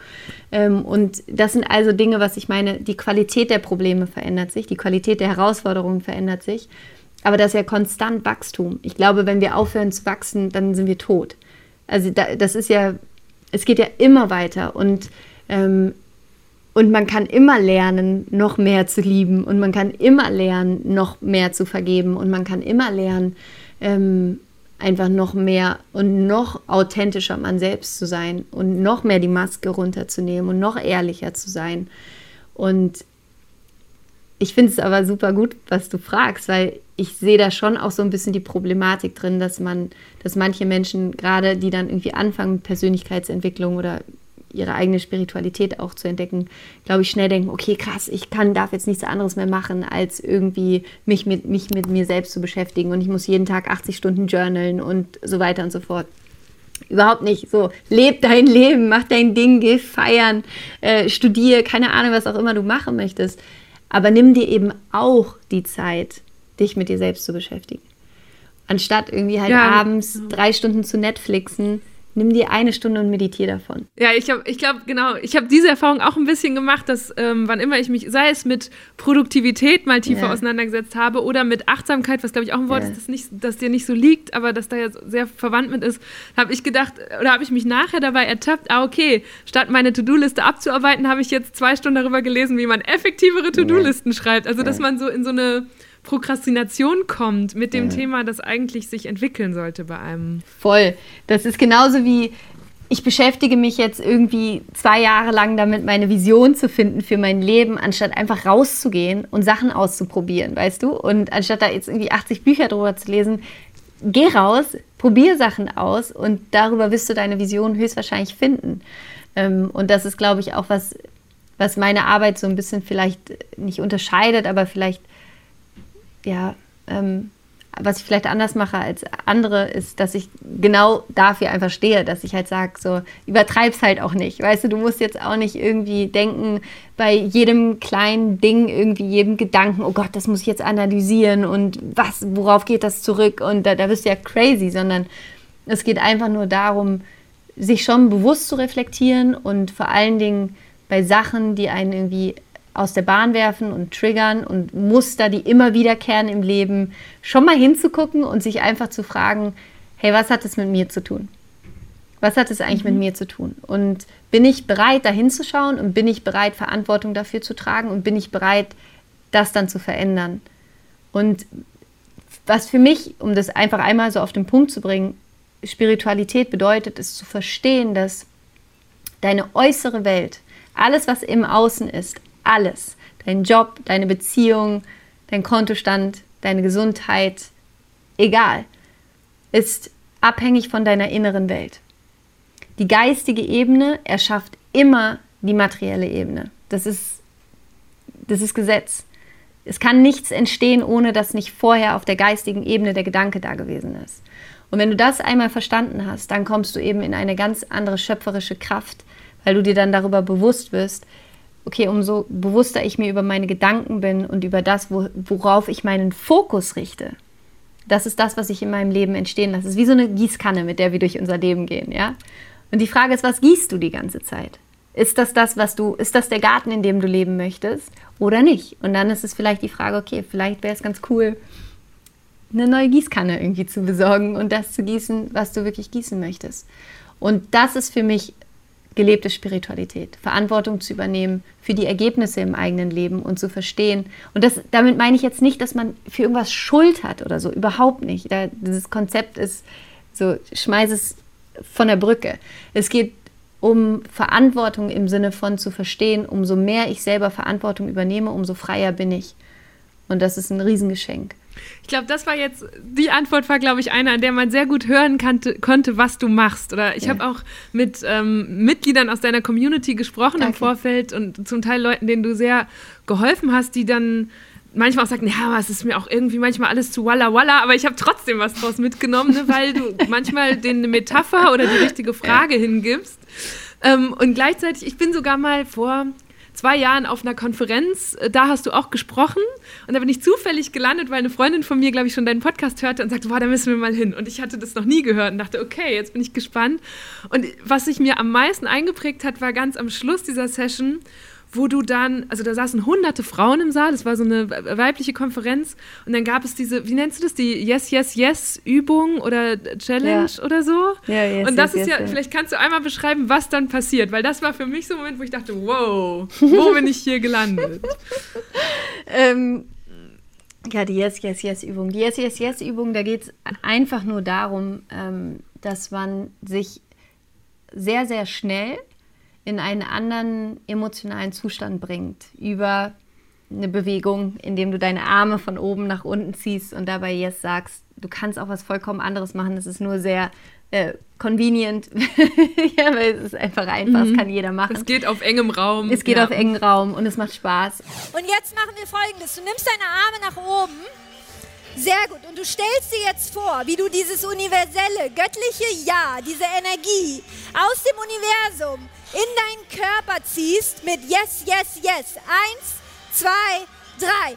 Ähm, und das sind also Dinge, was ich meine, die Qualität der Probleme verändert sich, die Qualität der Herausforderungen verändert sich. Aber das ist ja konstant Wachstum. Ich glaube, wenn wir aufhören zu wachsen, dann sind wir tot. Also das ist ja, es geht ja immer weiter. Und ähm, und man kann immer lernen, noch mehr zu lieben. Und man kann immer lernen, noch mehr zu vergeben. Und man kann immer lernen, ähm, einfach noch mehr und noch authentischer man selbst zu sein und noch mehr die Maske runterzunehmen und noch ehrlicher zu sein. Und ich finde es aber super gut, was du fragst, weil ich sehe da schon auch so ein bisschen die Problematik drin, dass man, dass manche Menschen, gerade die dann irgendwie anfangen mit Persönlichkeitsentwicklung oder ihre eigene Spiritualität auch zu entdecken, glaube ich, schnell denken, okay, krass, ich kann, darf jetzt nichts anderes mehr machen, als irgendwie mich mit, mich mit mir selbst zu beschäftigen und ich muss jeden Tag 80 Stunden journalen und so weiter und so fort. Überhaupt nicht. So, leb dein Leben, mach dein Ding, geh feiern, äh, studier, keine Ahnung, was auch immer du machen möchtest. Aber nimm dir eben auch die Zeit, dich mit dir selbst zu beschäftigen. Anstatt irgendwie halt ja. abends drei Stunden zu Netflixen, Nimm dir eine Stunde und meditiere davon. Ja, ich, ich glaube, genau, ich habe diese Erfahrung auch ein bisschen gemacht, dass ähm, wann immer ich mich, sei es mit Produktivität mal tiefer ja. auseinandergesetzt habe oder mit Achtsamkeit, was glaube ich auch ein Wort ja. ist, das, nicht, das dir nicht so liegt, aber das da ja sehr verwandt mit ist, habe ich gedacht, oder habe ich mich nachher dabei ertappt, ah, okay, statt meine To-Do-Liste abzuarbeiten, habe ich jetzt zwei Stunden darüber gelesen, wie man effektivere To-Do-Listen ja. schreibt. Also, dass man so in so eine Prokrastination kommt mit dem ja. Thema, das eigentlich sich entwickeln sollte bei einem. Voll. Das ist genauso wie ich beschäftige mich jetzt irgendwie zwei Jahre lang damit, meine Vision zu finden für mein Leben, anstatt einfach rauszugehen und Sachen auszuprobieren, weißt du? Und anstatt da jetzt irgendwie 80 Bücher drüber zu lesen, geh raus, probier Sachen aus und darüber wirst du deine Vision höchstwahrscheinlich finden. Ähm, und das ist, glaube ich, auch was, was meine Arbeit so ein bisschen vielleicht nicht unterscheidet, aber vielleicht, ja, ähm, was ich vielleicht anders mache als andere, ist, dass ich genau dafür einfach stehe, dass ich halt sage, so übertreib's halt auch nicht. Weißt du, du musst jetzt auch nicht irgendwie denken, bei jedem kleinen Ding, irgendwie jedem Gedanken, oh Gott, das muss ich jetzt analysieren und was, worauf geht das zurück? Und da, da bist du ja crazy, sondern es geht einfach nur darum, sich schon bewusst zu reflektieren und vor allen Dingen bei Sachen, die einen irgendwie aus der Bahn werfen und triggern und Muster, die immer wiederkehren im Leben, schon mal hinzugucken und sich einfach zu fragen, hey, was hat das mit mir zu tun? Was hat es eigentlich mhm. mit mir zu tun? Und bin ich bereit, da hinzuschauen und bin ich bereit, Verantwortung dafür zu tragen und bin ich bereit, das dann zu verändern? Und was für mich, um das einfach einmal so auf den Punkt zu bringen, Spiritualität bedeutet, ist zu verstehen, dass deine äußere Welt, alles, was im Außen ist, alles, dein Job, deine Beziehung, dein Kontostand, deine Gesundheit, egal, ist abhängig von deiner inneren Welt. Die geistige Ebene erschafft immer die materielle Ebene. Das ist, das ist Gesetz. Es kann nichts entstehen, ohne dass nicht vorher auf der geistigen Ebene der Gedanke da gewesen ist. Und wenn du das einmal verstanden hast, dann kommst du eben in eine ganz andere schöpferische Kraft, weil du dir dann darüber bewusst wirst, okay, umso bewusster ich mir über meine Gedanken bin und über das, worauf ich meinen Fokus richte, das ist das, was ich in meinem Leben entstehen lasse. Es ist wie so eine Gießkanne, mit der wir durch unser Leben gehen, ja? Und die Frage ist, was gießt du die ganze Zeit? Ist das das, was du, ist das der Garten, in dem du leben möchtest oder nicht? Und dann ist es vielleicht die Frage, okay, vielleicht wäre es ganz cool, eine neue Gießkanne irgendwie zu besorgen und das zu gießen, was du wirklich gießen möchtest. Und das ist für mich gelebte Spiritualität, Verantwortung zu übernehmen für die Ergebnisse im eigenen Leben und zu verstehen. Und das, damit meine ich jetzt nicht, dass man für irgendwas Schuld hat oder so, überhaupt nicht. Da, dieses Konzept ist so, schmeiß es von der Brücke. Es geht um Verantwortung im Sinne von zu verstehen, umso mehr ich selber Verantwortung übernehme, umso freier bin ich. Und das ist ein Riesengeschenk. Ich glaube, das war jetzt, die Antwort war, glaube ich, eine, an der man sehr gut hören kannte, konnte, was du machst. Oder ich ja. habe auch mit ähm, Mitgliedern aus deiner Community gesprochen Danke. im Vorfeld und zum Teil Leuten, denen du sehr geholfen hast, die dann manchmal auch sagten, ja, aber es ist mir auch irgendwie manchmal alles zu walla walla, aber ich habe trotzdem was draus mitgenommen, ne, weil du manchmal denen eine Metapher oder die richtige Frage ja. hingibst. Ähm, und gleichzeitig, ich bin sogar mal vor zwei Jahren auf einer Konferenz, äh, da hast du auch gesprochen und da bin ich zufällig gelandet, weil eine Freundin von mir, glaube ich, schon deinen Podcast hörte und sagte, boah, da müssen wir mal hin. Und ich hatte das noch nie gehört und dachte, okay, jetzt bin ich gespannt. Und was sich mir am meisten eingeprägt hat, war ganz am Schluss dieser Session, wo du dann, also da saßen hunderte Frauen im Saal, das war so eine weibliche Konferenz und dann gab es diese, wie nennst du das, die Yes, Yes, Yes Übung oder Challenge ja. oder so. Ja, yes, und das yes, ist yes, ja, vielleicht kannst du einmal beschreiben, was dann passiert, weil das war für mich so ein Moment, wo ich dachte, wow, wo bin ich hier gelandet? ähm, ja, die Yes, Yes, Yes Übung. Die Yes, Yes, Yes Übung, da geht es einfach nur darum, ähm, dass man sich sehr, sehr schnell in einen anderen emotionalen Zustand bringt. Über eine Bewegung, indem du deine Arme von oben nach unten ziehst und dabei Yes sagst. Du kannst auch was vollkommen anderes machen. Das ist nur sehr äh, convenient. ja, weil es ist einfach einfach. Mhm. Das kann jeder machen. Es geht auf engem Raum. Es geht ja. auf engem Raum und es macht Spaß. Und jetzt machen wir folgendes. Du nimmst deine Arme nach oben. Sehr gut. Und du stellst dir jetzt vor, wie du dieses universelle, göttliche Ja, diese Energie aus dem Universum in deinen Körper ziehst mit Yes, Yes, Yes. Eins, zwei, drei.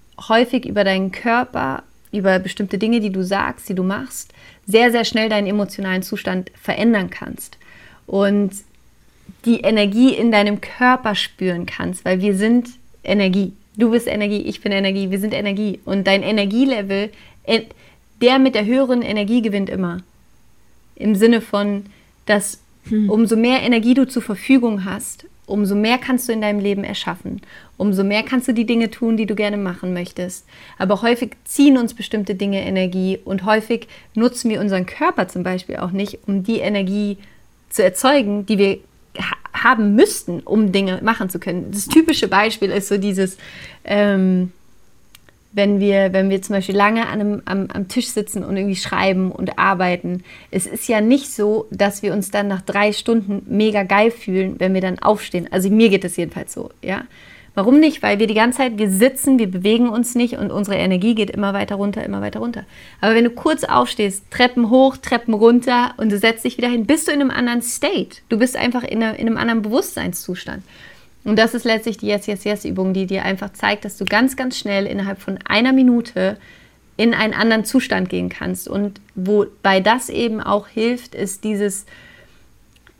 häufig über deinen Körper, über bestimmte Dinge, die du sagst, die du machst, sehr, sehr schnell deinen emotionalen Zustand verändern kannst. Und die Energie in deinem Körper spüren kannst, weil wir sind Energie. Du bist Energie, ich bin Energie, wir sind Energie. Und dein Energielevel, äh, der mit der höheren Energie gewinnt immer. Im Sinne von, dass hm. umso mehr Energie du zur Verfügung hast, umso mehr kannst du in deinem Leben erschaffen. Umso mehr kannst du die Dinge tun, die du gerne machen möchtest. Aber häufig ziehen uns bestimmte Dinge Energie und häufig nutzen wir unseren Körper zum Beispiel auch nicht, um die Energie zu erzeugen, die wir haben müssten, um Dinge machen zu können. Das typische Beispiel ist so dieses, ähm, wenn wir, wenn wir zum Beispiel lange an einem, am, am Tisch sitzen und irgendwie schreiben und arbeiten. Es ist ja nicht so, dass wir uns dann nach drei Stunden mega geil fühlen, wenn wir dann aufstehen. Also mir geht es jedenfalls so, ja. Warum nicht? Weil wir die ganze Zeit, wir sitzen, wir bewegen uns nicht und unsere Energie geht immer weiter runter, immer weiter runter. Aber wenn du kurz aufstehst, Treppen hoch, Treppen runter und du setzt dich wieder hin, bist du in einem anderen State. Du bist einfach in, einer, in einem anderen Bewusstseinszustand. Und das ist letztlich die Yes, Yes, Yes-Übung, die dir einfach zeigt, dass du ganz, ganz schnell innerhalb von einer Minute in einen anderen Zustand gehen kannst. Und wobei das eben auch hilft, ist dieses,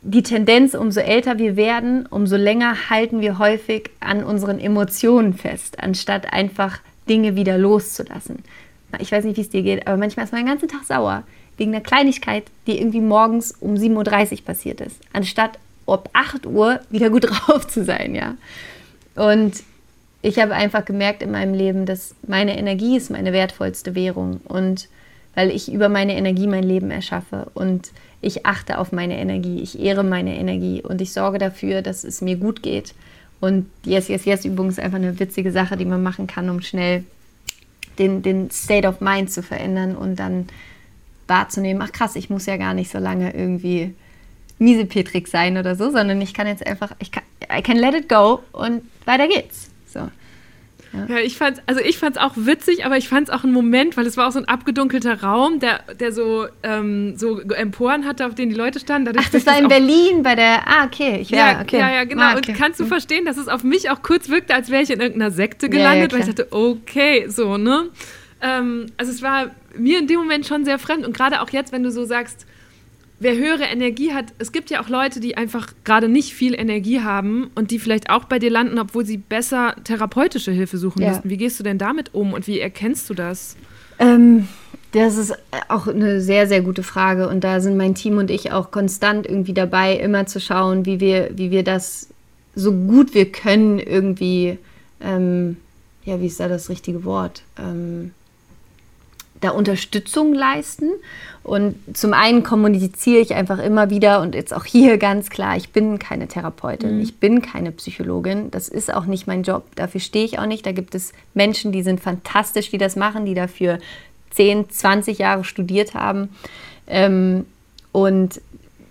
die Tendenz, umso älter wir werden, umso länger halten wir häufig an unseren Emotionen fest, anstatt einfach Dinge wieder loszulassen. Ich weiß nicht, wie es dir geht, aber manchmal ist man den ganzen Tag sauer wegen einer Kleinigkeit, die irgendwie morgens um 7.30 Uhr passiert ist, anstatt ob 8 Uhr wieder gut drauf zu sein, ja. Und ich habe einfach gemerkt in meinem Leben, dass meine Energie ist meine wertvollste Währung und weil ich über meine Energie mein Leben erschaffe und ich achte auf meine Energie, ich ehre meine Energie und ich sorge dafür, dass es mir gut geht. Und die Yes, Yes, Yes Übung ist einfach eine witzige Sache, die man machen kann, um schnell den, den State of Mind zu verändern und dann wahrzunehmen, ach krass, ich muss ja gar nicht so lange irgendwie miesepetrig sein oder so, sondern ich kann jetzt einfach, ich kann, I can let it go und weiter geht's. So. Ja. ja, ich fand also ich fand's auch witzig, aber ich fand es auch ein Moment, weil es war auch so ein abgedunkelter Raum, der, der so, ähm, so Emporen hatte, auf denen die Leute standen. Dadurch, Ach, das war in Berlin bei der, ah, okay. Ich, ja, okay. ja, ja, genau. Ah, okay. Und kannst du verstehen, dass es auf mich auch kurz wirkte, als wäre ich in irgendeiner Sekte gelandet, ja, ja, weil ich dachte, okay, so, ne? Ähm, also es war mir in dem Moment schon sehr fremd und gerade auch jetzt, wenn du so sagst, wer höhere Energie hat, es gibt ja auch Leute, die einfach gerade nicht viel Energie haben und die vielleicht auch bei dir landen, obwohl sie besser therapeutische Hilfe suchen ja. müssten. Wie gehst du denn damit um und wie erkennst du das? Ähm, das ist auch eine sehr, sehr gute Frage und da sind mein Team und ich auch konstant irgendwie dabei, immer zu schauen, wie wir, wie wir das so gut wir können irgendwie, ähm, ja, wie ist da das richtige Wort? Ähm, da Unterstützung leisten. Und zum einen kommuniziere ich einfach immer wieder und jetzt auch hier ganz klar, ich bin keine Therapeutin, mhm. ich bin keine Psychologin, das ist auch nicht mein Job, dafür stehe ich auch nicht. Da gibt es Menschen, die sind fantastisch, die das machen, die dafür 10, 20 Jahre studiert haben. Ähm, und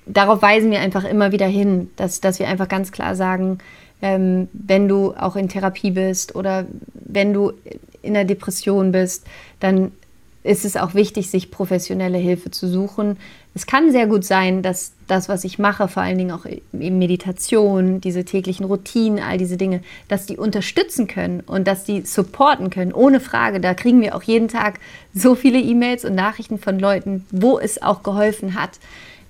darauf weisen wir einfach immer wieder hin, dass, dass wir einfach ganz klar sagen, ähm, wenn du auch in Therapie bist oder wenn du in der Depression bist, dann ist es auch wichtig, sich professionelle Hilfe zu suchen. Es kann sehr gut sein, dass das, was ich mache, vor allen Dingen auch in Meditation, diese täglichen Routinen, all diese Dinge, dass die unterstützen können und dass die supporten können, ohne Frage. Da kriegen wir auch jeden Tag so viele E-Mails und Nachrichten von Leuten, wo es auch geholfen hat.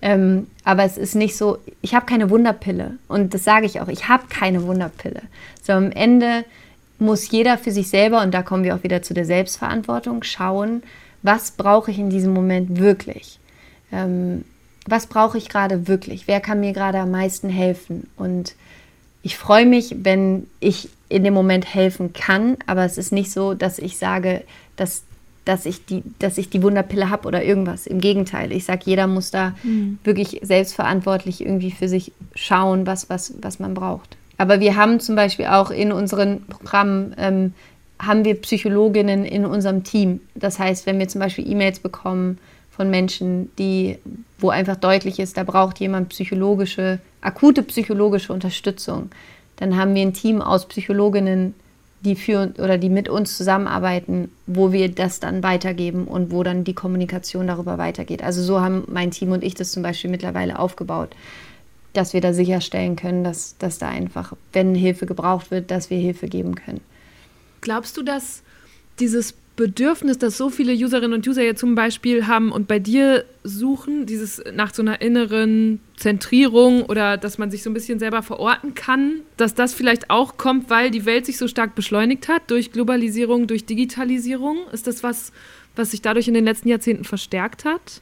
Ähm, aber es ist nicht so, ich habe keine Wunderpille. Und das sage ich auch, ich habe keine Wunderpille. So am Ende muss jeder für sich selber, und da kommen wir auch wieder zu der Selbstverantwortung, schauen, was brauche ich in diesem Moment wirklich? Ähm, was brauche ich gerade wirklich? Wer kann mir gerade am meisten helfen? Und ich freue mich, wenn ich in dem Moment helfen kann, aber es ist nicht so, dass ich sage, dass, dass, ich, die, dass ich die Wunderpille habe oder irgendwas. Im Gegenteil, ich sage, jeder muss da mhm. wirklich selbstverantwortlich irgendwie für sich schauen, was, was, was man braucht. Aber wir haben zum Beispiel auch in unseren Programmen ähm, haben wir Psychologinnen in unserem Team. Das heißt, wenn wir zum Beispiel E-Mails bekommen von Menschen, die, wo einfach deutlich ist, da braucht jemand psychologische, akute psychologische Unterstützung, dann haben wir ein Team aus Psychologinnen, die für oder die mit uns zusammenarbeiten, wo wir das dann weitergeben und wo dann die Kommunikation darüber weitergeht. Also so haben mein Team und ich das zum Beispiel mittlerweile aufgebaut, dass wir da sicherstellen können, dass, dass da einfach, wenn Hilfe gebraucht wird, dass wir Hilfe geben können. Glaubst du, dass dieses Bedürfnis, das so viele Userinnen und User jetzt zum Beispiel haben und bei dir suchen, dieses nach so einer inneren Zentrierung oder dass man sich so ein bisschen selber verorten kann, dass das vielleicht auch kommt, weil die Welt sich so stark beschleunigt hat durch Globalisierung, durch Digitalisierung? Ist das was, was sich dadurch in den letzten Jahrzehnten verstärkt hat?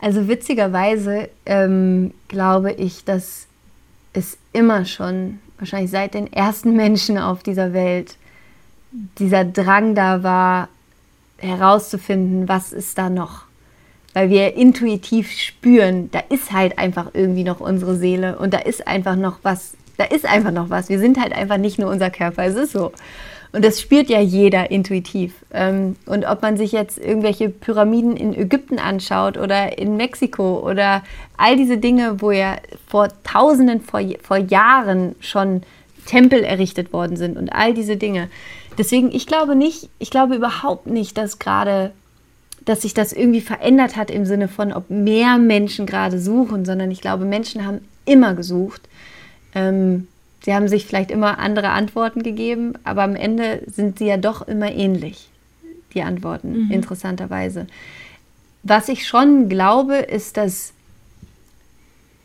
Also witzigerweise ähm, glaube ich, dass ist immer schon, wahrscheinlich seit den ersten Menschen auf dieser Welt, dieser Drang da war, herauszufinden, was ist da noch. Weil wir intuitiv spüren, da ist halt einfach irgendwie noch unsere Seele und da ist einfach noch was, da ist einfach noch was. Wir sind halt einfach nicht nur unser Körper, es ist so. Und das spürt ja jeder intuitiv. Ähm, und ob man sich jetzt irgendwelche Pyramiden in Ägypten anschaut oder in Mexiko oder all diese Dinge, wo ja vor Tausenden, vor, vor Jahren schon Tempel errichtet worden sind und all diese Dinge. Deswegen, ich glaube nicht, ich glaube überhaupt nicht, dass gerade, dass sich das irgendwie verändert hat im Sinne von, ob mehr Menschen gerade suchen, sondern ich glaube, Menschen haben immer gesucht. Ähm, Sie haben sich vielleicht immer andere Antworten gegeben, aber am Ende sind sie ja doch immer ähnlich, die Antworten, mhm. interessanterweise. Was ich schon glaube, ist, dass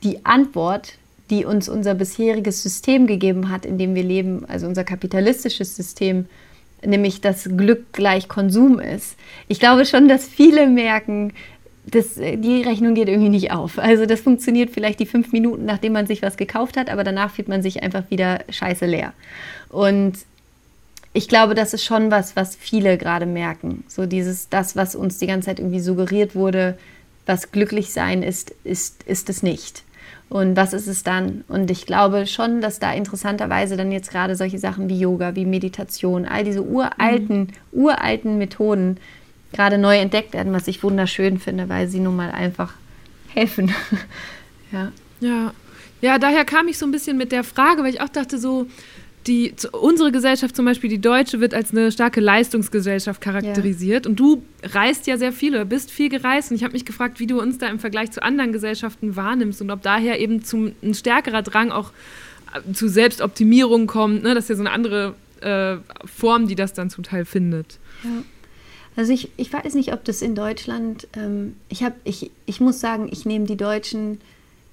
die Antwort, die uns unser bisheriges System gegeben hat, in dem wir leben, also unser kapitalistisches System, nämlich dass Glück gleich Konsum ist. Ich glaube schon, dass viele merken, das, die Rechnung geht irgendwie nicht auf. Also das funktioniert vielleicht die fünf Minuten, nachdem man sich was gekauft hat, aber danach fühlt man sich einfach wieder scheiße leer. Und ich glaube, das ist schon was, was viele gerade merken. So dieses, das, was uns die ganze Zeit irgendwie suggeriert wurde, was glücklich sein ist, ist, ist es nicht. Und was ist es dann? Und ich glaube schon, dass da interessanterweise dann jetzt gerade solche Sachen wie Yoga, wie Meditation, all diese uralten, mhm. uralten Methoden gerade neu entdeckt werden, was ich wunderschön finde, weil sie nun mal einfach helfen. ja. Ja. Ja, daher kam ich so ein bisschen mit der Frage, weil ich auch dachte, so, die, unsere Gesellschaft zum Beispiel, die deutsche, wird als eine starke Leistungsgesellschaft charakterisiert. Ja. Und du reist ja sehr viel oder bist viel gereist. Und ich habe mich gefragt, wie du uns da im Vergleich zu anderen Gesellschaften wahrnimmst und ob daher eben zum, ein stärkerer Drang auch äh, zu Selbstoptimierung kommt. Ne? Das ist ja so eine andere äh, Form, die das dann zum Teil findet. Ja. Also ich, ich weiß nicht, ob das in Deutschland, ähm, ich, hab, ich, ich muss sagen, ich nehme die Deutschen,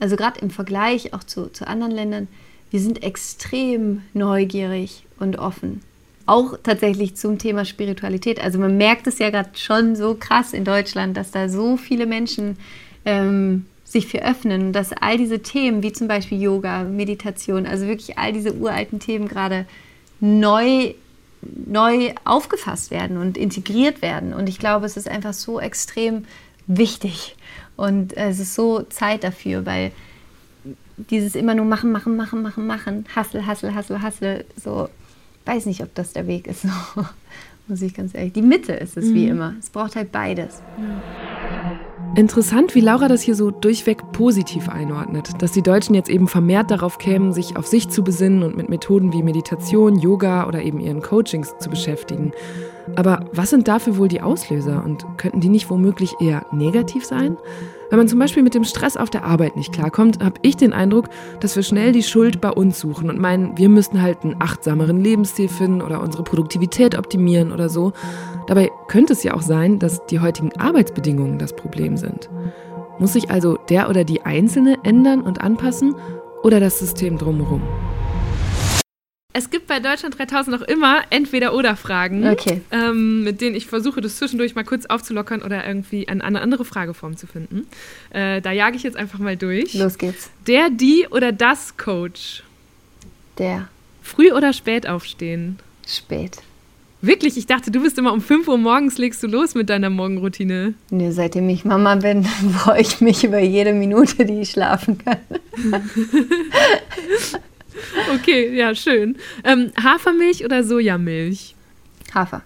also gerade im Vergleich auch zu, zu anderen Ländern, wir sind extrem neugierig und offen. Auch tatsächlich zum Thema Spiritualität. Also man merkt es ja gerade schon so krass in Deutschland, dass da so viele Menschen ähm, sich für öffnen, dass all diese Themen, wie zum Beispiel Yoga, Meditation, also wirklich all diese uralten Themen gerade neu neu aufgefasst werden und integriert werden. Und ich glaube, es ist einfach so extrem wichtig und es ist so Zeit dafür, weil dieses immer nur machen, machen, machen, machen, machen, Hassel, Hassel, Hassel, Hassel, so, weiß nicht, ob das der Weg ist. Muss ich ganz ehrlich. Die Mitte ist es mhm. wie immer. Es braucht halt beides. Ja. Interessant, wie Laura das hier so durchweg positiv einordnet, dass die Deutschen jetzt eben vermehrt darauf kämen, sich auf sich zu besinnen und mit Methoden wie Meditation, Yoga oder eben ihren Coachings zu beschäftigen. Aber was sind dafür wohl die Auslöser und könnten die nicht womöglich eher negativ sein? Wenn man zum Beispiel mit dem Stress auf der Arbeit nicht klarkommt, habe ich den Eindruck, dass wir schnell die Schuld bei uns suchen und meinen, wir müssten halt einen achtsameren Lebensstil finden oder unsere Produktivität optimieren oder so. Dabei könnte es ja auch sein, dass die heutigen Arbeitsbedingungen das Problem sind. Muss sich also der oder die Einzelne ändern und anpassen oder das System drumherum? Es gibt bei Deutschland 3000 auch immer Entweder-Oder-Fragen, okay. ähm, mit denen ich versuche, das zwischendurch mal kurz aufzulockern oder irgendwie eine, eine andere Frageform zu finden. Äh, da jage ich jetzt einfach mal durch. Los geht's. Der, die oder das Coach? Der. Früh oder spät aufstehen? Spät. Wirklich? Ich dachte, du bist immer um 5 Uhr morgens legst du los mit deiner Morgenroutine. Nee, seitdem ich Mama bin, freue ich mich über jede Minute, die ich schlafen kann. Okay, ja, schön. Ähm, Hafermilch oder Sojamilch? Hafer.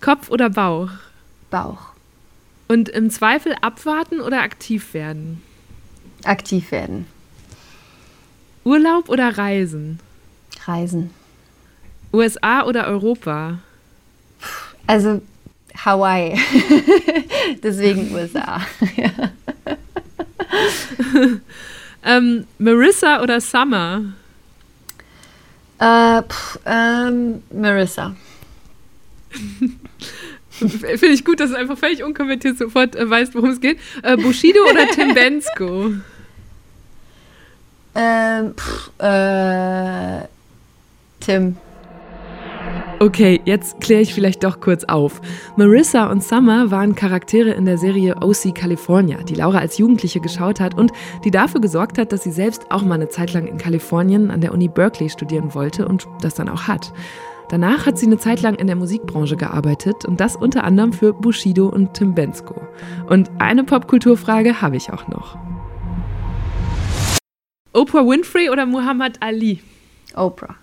Kopf oder Bauch? Bauch. Und im Zweifel abwarten oder aktiv werden? Aktiv werden. Urlaub oder Reisen? Reisen. USA oder Europa? Also Hawaii. Deswegen USA. ähm, Marissa oder Summer? Äh, pff, ähm, Marissa. Finde ich gut, dass du einfach völlig unkommentiert sofort äh, weißt, worum es geht. Äh, Bushido oder Tim Bensko? Ähm, pff, äh, Tim. Okay, jetzt kläre ich vielleicht doch kurz auf. Marissa und Summer waren Charaktere in der Serie OC California, die Laura als Jugendliche geschaut hat und die dafür gesorgt hat, dass sie selbst auch mal eine Zeit lang in Kalifornien an der Uni Berkeley studieren wollte und das dann auch hat. Danach hat sie eine Zeit lang in der Musikbranche gearbeitet und das unter anderem für Bushido und Tim Bensko. Und eine Popkulturfrage habe ich auch noch. Oprah Winfrey oder Muhammad Ali? Oprah.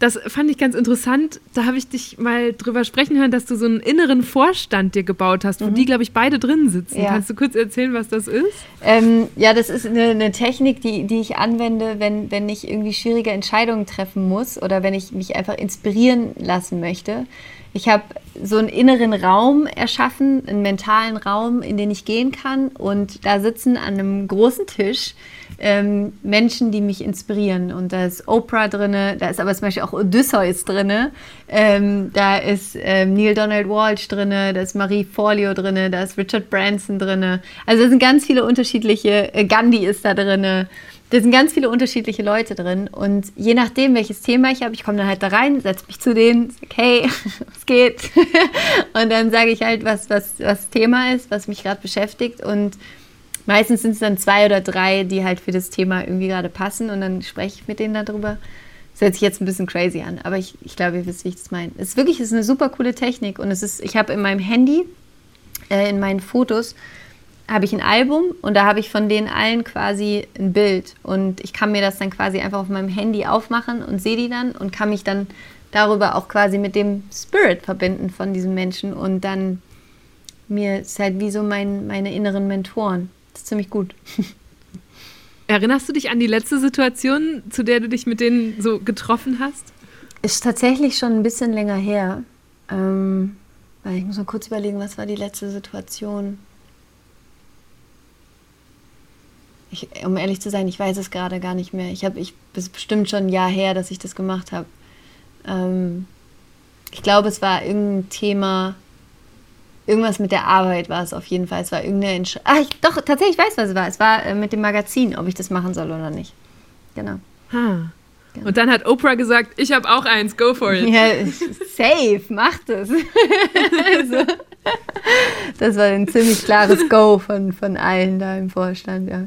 Das fand ich ganz interessant. Da habe ich dich mal drüber sprechen hören, dass du so einen inneren Vorstand dir gebaut hast, wo mhm. die, glaube ich, beide drin sitzen. Ja. Kannst du kurz erzählen, was das ist? Ähm, ja, das ist eine, eine, Technik, die, die ich anwende, wenn, wenn ich irgendwie schwierige Entscheidungen treffen muss oder wenn ich mich einfach inspirieren lassen möchte. Ich habe so einen inneren Raum erschaffen, einen mentalen Raum, in den ich gehen kann. Und da sitzen an einem großen Tisch ähm, Menschen, die mich inspirieren. Und da ist Oprah drin, da ist aber zum Beispiel auch Odysseus drin, ähm, da ist ähm, Neil Donald Walsh drin, da ist Marie Forleo drin, da ist Richard Branson drin. Also da sind ganz viele unterschiedliche, äh, Gandhi ist da drin. Da sind ganz viele unterschiedliche Leute drin und je nachdem, welches Thema ich habe, ich komme dann halt da rein, setze mich zu denen, sage, hey, was geht? und dann sage ich halt, was, was, was Thema ist, was mich gerade beschäftigt und meistens sind es dann zwei oder drei, die halt für das Thema irgendwie gerade passen und dann spreche ich mit denen darüber. Das hört sich jetzt ein bisschen crazy an, aber ich, ich glaube, ihr wisst, wie ich das meine. Es ist wirklich es ist eine super coole Technik und es ist, ich habe in meinem Handy, äh, in meinen Fotos, habe ich ein Album und da habe ich von denen allen quasi ein Bild und ich kann mir das dann quasi einfach auf meinem Handy aufmachen und sehe die dann und kann mich dann darüber auch quasi mit dem Spirit verbinden von diesem Menschen und dann mir ist halt wie so mein, meine inneren Mentoren. Das ist ziemlich gut. Erinnerst du dich an die letzte Situation, zu der du dich mit denen so getroffen hast? Ist tatsächlich schon ein bisschen länger her. Ähm, ich muss mal kurz überlegen, was war die letzte Situation? Ich, um ehrlich zu sein, ich weiß es gerade gar nicht mehr. Ich habe, ich ist bestimmt schon ein Jahr her, dass ich das gemacht habe. Ähm, ich glaube, es war irgendein Thema, irgendwas mit der Arbeit war es auf jeden Fall. Es war irgendeine Entscheidung. Ah, ich, doch, tatsächlich, ich weiß, was es war. Es war äh, mit dem Magazin, ob ich das machen soll oder nicht. Genau. Ha. Genau. Und dann hat Oprah gesagt, ich habe auch eins, go for it. Ja, safe, mach das. also, das war ein ziemlich klares Go von, von allen da im Vorstand, ja.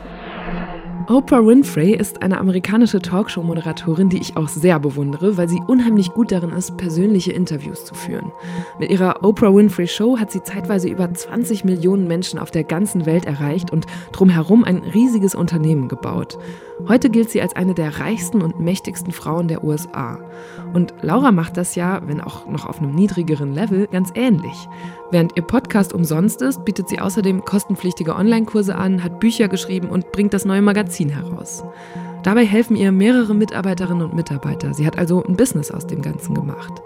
Oprah Winfrey ist eine amerikanische Talkshow-Moderatorin, die ich auch sehr bewundere, weil sie unheimlich gut darin ist, persönliche Interviews zu führen. Mit ihrer Oprah Winfrey Show hat sie zeitweise über 20 Millionen Menschen auf der ganzen Welt erreicht und drumherum ein riesiges Unternehmen gebaut. Heute gilt sie als eine der reichsten und mächtigsten Frauen der USA. Und Laura macht das ja, wenn auch noch auf einem niedrigeren Level, ganz ähnlich. Während ihr Podcast umsonst ist, bietet sie außerdem kostenpflichtige Online-Kurse an, hat Bücher geschrieben und bringt das neue Magazin heraus. Dabei helfen ihr mehrere Mitarbeiterinnen und Mitarbeiter. Sie hat also ein Business aus dem Ganzen gemacht.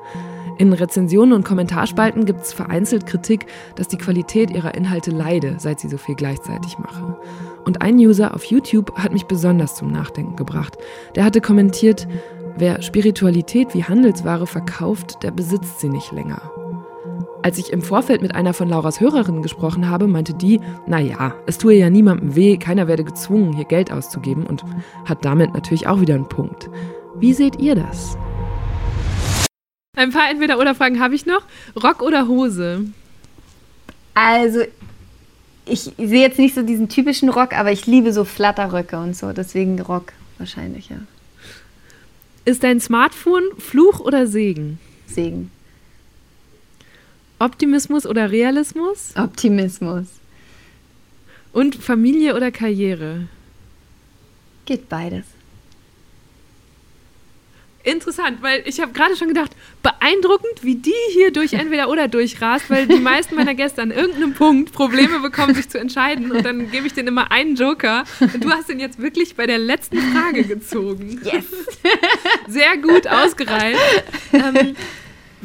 In Rezensionen und Kommentarspalten gibt es vereinzelt Kritik, dass die Qualität ihrer Inhalte leide, seit sie so viel gleichzeitig mache. Und ein User auf YouTube hat mich besonders zum Nachdenken gebracht. Der hatte kommentiert, wer Spiritualität wie Handelsware verkauft, der besitzt sie nicht länger. Als ich im Vorfeld mit einer von Lauras Hörerinnen gesprochen habe, meinte die, naja, es tue ja niemandem weh, keiner werde gezwungen, hier Geld auszugeben und hat damit natürlich auch wieder einen Punkt. Wie seht ihr das? Ein paar Entweder-Oder-Fragen habe ich noch. Rock oder Hose? Also, ich sehe jetzt nicht so diesen typischen Rock, aber ich liebe so Flatterröcke und so. Deswegen Rock wahrscheinlich, ja. Ist dein Smartphone Fluch oder Segen? Segen. Optimismus oder Realismus? Optimismus. Und Familie oder Karriere? Geht beides. Interessant, weil ich habe gerade schon gedacht, beeindruckend, wie die hier durch entweder oder durchrast, weil die meisten meiner Gäste an irgendeinem Punkt Probleme bekommen, sich zu entscheiden und dann gebe ich denen immer einen Joker und du hast den jetzt wirklich bei der letzten Frage gezogen. Yes! Sehr gut ausgereift. Ähm,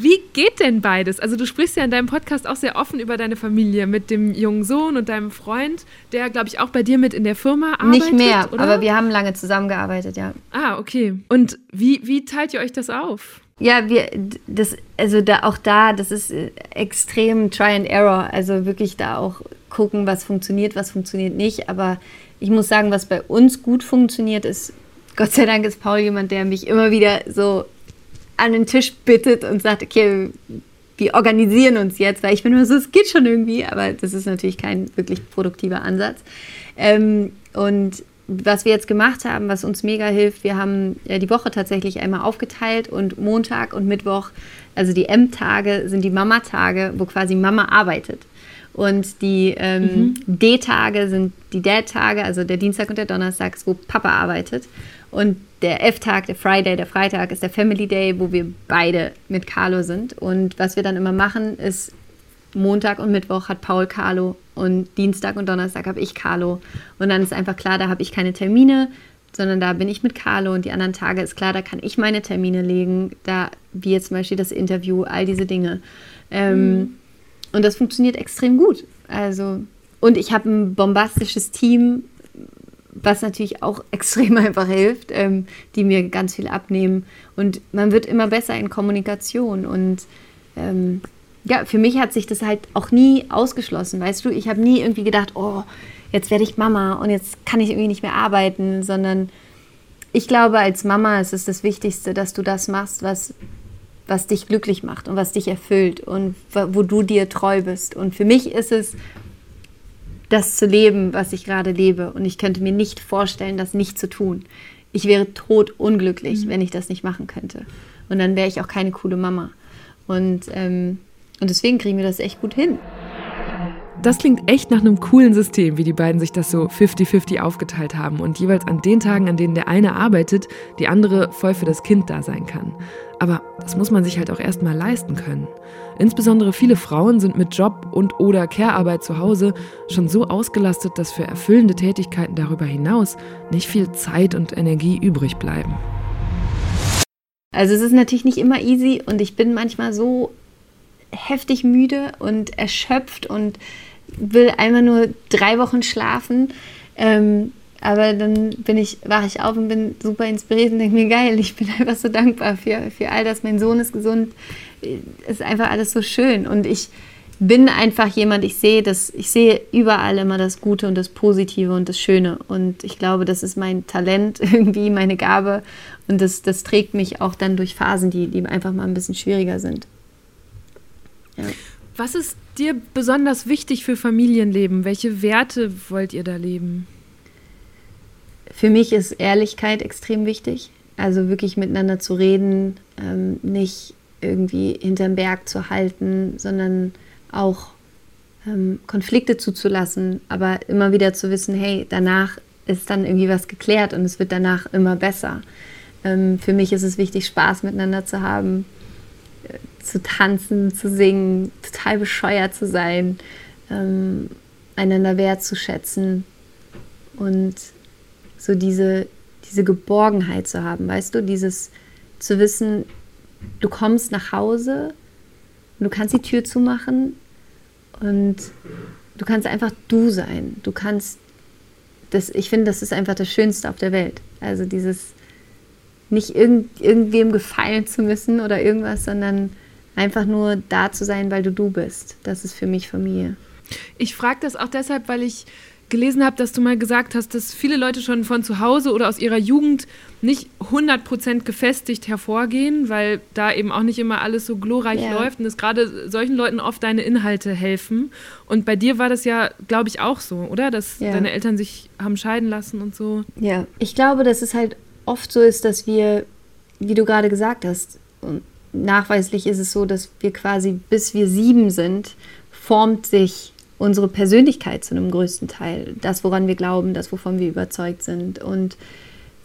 wie geht denn beides? Also du sprichst ja in deinem Podcast auch sehr offen über deine Familie mit dem jungen Sohn und deinem Freund, der, glaube ich, auch bei dir mit in der Firma arbeitet. Nicht mehr, oder? aber wir haben lange zusammengearbeitet, ja. Ah, okay. Und wie, wie teilt ihr euch das auf? Ja, wir, das, also da, auch da, das ist äh, extrem Try and Error. Also wirklich da auch gucken, was funktioniert, was funktioniert nicht. Aber ich muss sagen, was bei uns gut funktioniert, ist, Gott sei Dank ist Paul jemand, der mich immer wieder so an den Tisch bittet und sagt, okay, wir organisieren uns jetzt, weil ich bin immer so, es geht schon irgendwie, aber das ist natürlich kein wirklich produktiver Ansatz. Ähm, und was wir jetzt gemacht haben, was uns mega hilft, wir haben ja die Woche tatsächlich einmal aufgeteilt und Montag und Mittwoch, also die M-Tage sind die Mama-Tage, wo quasi Mama arbeitet. Und die ähm, mhm. D-Tage sind die Dad-Tage, also der Dienstag und der Donnerstag, wo Papa arbeitet. Und der F-Tag, der Friday, der Freitag ist der Family Day, wo wir beide mit Carlo sind. Und was wir dann immer machen, ist Montag und Mittwoch hat Paul Carlo und Dienstag und Donnerstag habe ich Carlo. Und dann ist einfach klar, da habe ich keine Termine, sondern da bin ich mit Carlo und die anderen Tage ist klar, da kann ich meine Termine legen, da wie jetzt zum Beispiel das Interview, all diese Dinge. Ähm, mhm. Und das funktioniert extrem gut. Also, und ich habe ein bombastisches Team, was natürlich auch extrem einfach hilft, ähm, die mir ganz viel abnehmen. Und man wird immer besser in Kommunikation. Und ähm, ja, für mich hat sich das halt auch nie ausgeschlossen, weißt du? Ich habe nie irgendwie gedacht, oh, jetzt werde ich Mama und jetzt kann ich irgendwie nicht mehr arbeiten, sondern ich glaube, als Mama ist es das Wichtigste, dass du das machst, was, was dich glücklich macht und was dich erfüllt und wo du dir treu bist. Und für mich ist es, das zu leben, was ich gerade lebe. Und ich könnte mir nicht vorstellen, das nicht zu tun. Ich wäre tot unglücklich, mhm. wenn ich das nicht machen könnte. Und dann wäre ich auch keine coole Mama. Und, ähm, und deswegen kriegen wir das echt gut hin. Das klingt echt nach einem coolen System, wie die beiden sich das so 50-50 aufgeteilt haben und jeweils an den Tagen, an denen der eine arbeitet, die andere voll für das Kind da sein kann. Aber das muss man sich halt auch erstmal leisten können. Insbesondere viele Frauen sind mit Job und oder Care-Arbeit zu Hause schon so ausgelastet, dass für erfüllende Tätigkeiten darüber hinaus nicht viel Zeit und Energie übrig bleiben. Also es ist natürlich nicht immer easy und ich bin manchmal so heftig müde und erschöpft und will einmal nur drei Wochen schlafen. Ähm, aber dann bin ich, wache ich auf und bin super inspiriert und denke mir, geil, ich bin einfach so dankbar für, für all das. Mein Sohn ist gesund, ist einfach alles so schön. Und ich bin einfach jemand, ich sehe das, ich sehe überall immer das Gute und das Positive und das Schöne. Und ich glaube, das ist mein Talent, irgendwie meine Gabe. Und das, das trägt mich auch dann durch Phasen, die, die einfach mal ein bisschen schwieriger sind. Ja. Was ist dir besonders wichtig für Familienleben? Welche Werte wollt ihr da leben? Für mich ist Ehrlichkeit extrem wichtig. Also wirklich miteinander zu reden, ähm, nicht irgendwie hinterm Berg zu halten, sondern auch ähm, Konflikte zuzulassen, aber immer wieder zu wissen, hey, danach ist dann irgendwie was geklärt und es wird danach immer besser. Ähm, für mich ist es wichtig, Spaß miteinander zu haben, äh, zu tanzen, zu singen, total bescheuert zu sein, ähm, einander wertzuschätzen und so diese, diese Geborgenheit zu haben, weißt du, dieses zu wissen, du kommst nach Hause du kannst die Tür zumachen und du kannst einfach du sein. Du kannst das, ich finde, das ist einfach das Schönste auf der Welt. Also dieses nicht irgend, irgendwem gefallen zu müssen oder irgendwas, sondern einfach nur da zu sein, weil du du bist. Das ist für mich Familie. Ich frage das auch deshalb, weil ich gelesen habe, dass du mal gesagt hast, dass viele Leute schon von zu Hause oder aus ihrer Jugend nicht 100% gefestigt hervorgehen, weil da eben auch nicht immer alles so glorreich yeah. läuft und dass gerade solchen Leuten oft deine Inhalte helfen. Und bei dir war das ja, glaube ich, auch so, oder? Dass yeah. deine Eltern sich haben scheiden lassen und so. Ja, ich glaube, dass es halt oft so ist, dass wir, wie du gerade gesagt hast, nachweislich ist es so, dass wir quasi bis wir sieben sind, formt sich unsere Persönlichkeit zu einem größten Teil. Das, woran wir glauben, das, wovon wir überzeugt sind. Und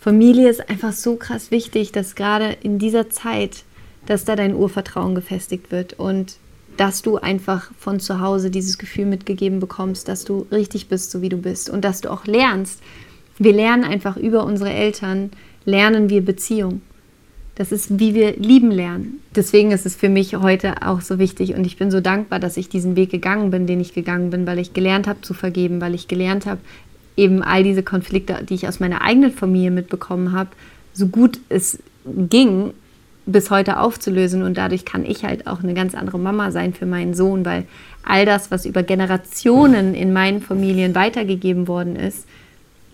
Familie ist einfach so krass wichtig, dass gerade in dieser Zeit, dass da dein Urvertrauen gefestigt wird und dass du einfach von zu Hause dieses Gefühl mitgegeben bekommst, dass du richtig bist, so wie du bist und dass du auch lernst. Wir lernen einfach über unsere Eltern, lernen wir Beziehung. Das ist, wie wir lieben lernen. Deswegen ist es für mich heute auch so wichtig und ich bin so dankbar, dass ich diesen Weg gegangen bin, den ich gegangen bin, weil ich gelernt habe zu vergeben, weil ich gelernt habe, eben all diese Konflikte, die ich aus meiner eigenen Familie mitbekommen habe, so gut es ging, bis heute aufzulösen. Und dadurch kann ich halt auch eine ganz andere Mama sein für meinen Sohn, weil all das, was über Generationen in meinen Familien weitergegeben worden ist,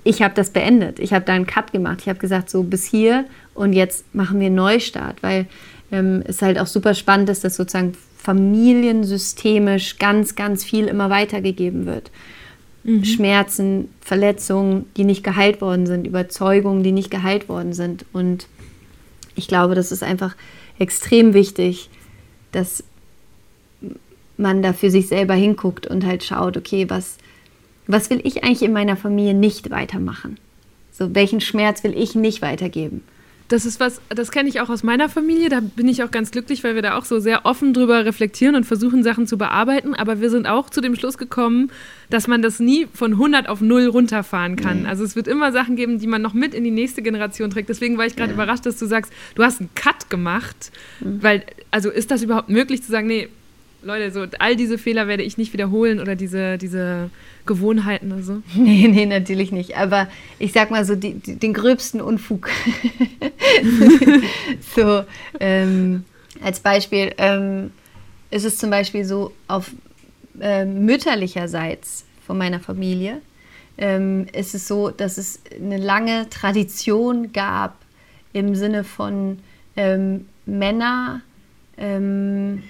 ich habe das beendet. Ich habe da einen Cut gemacht. Ich habe gesagt, so bis hier und jetzt machen wir einen Neustart, weil ähm, ist halt auch super spannend, dass das sozusagen familiensystemisch ganz, ganz viel immer weitergegeben wird. Mhm. Schmerzen, Verletzungen, die nicht geheilt worden sind, Überzeugungen, die nicht geheilt worden sind. Und ich glaube, das ist einfach extrem wichtig, dass man da für sich selber hinguckt und halt schaut, okay, was, was will ich eigentlich in meiner Familie nicht weitermachen? So, welchen Schmerz will ich nicht weitergeben? Das ist was, das kenne ich auch aus meiner Familie. Da bin ich auch ganz glücklich, weil wir da auch so sehr offen drüber reflektieren und versuchen, Sachen zu bearbeiten. Aber wir sind auch zu dem Schluss gekommen, dass man das nie von 100 auf 0 runterfahren kann. Nee. Also es wird immer Sachen geben, die man noch mit in die nächste Generation trägt. Deswegen war ich gerade ja. überrascht, dass du sagst, du hast einen Cut gemacht. Mhm. Weil, also ist das überhaupt möglich zu sagen, nee, Leute, so all diese Fehler werde ich nicht wiederholen oder diese, diese Gewohnheiten oder so? Nee, nee, natürlich nicht. Aber ich sag mal so, die, die, den gröbsten Unfug. so, ähm, als Beispiel ähm, ist es zum Beispiel so, auf äh, mütterlicherseits von meiner Familie ähm, ist es so, dass es eine lange Tradition gab im Sinne von ähm, Männer ähm,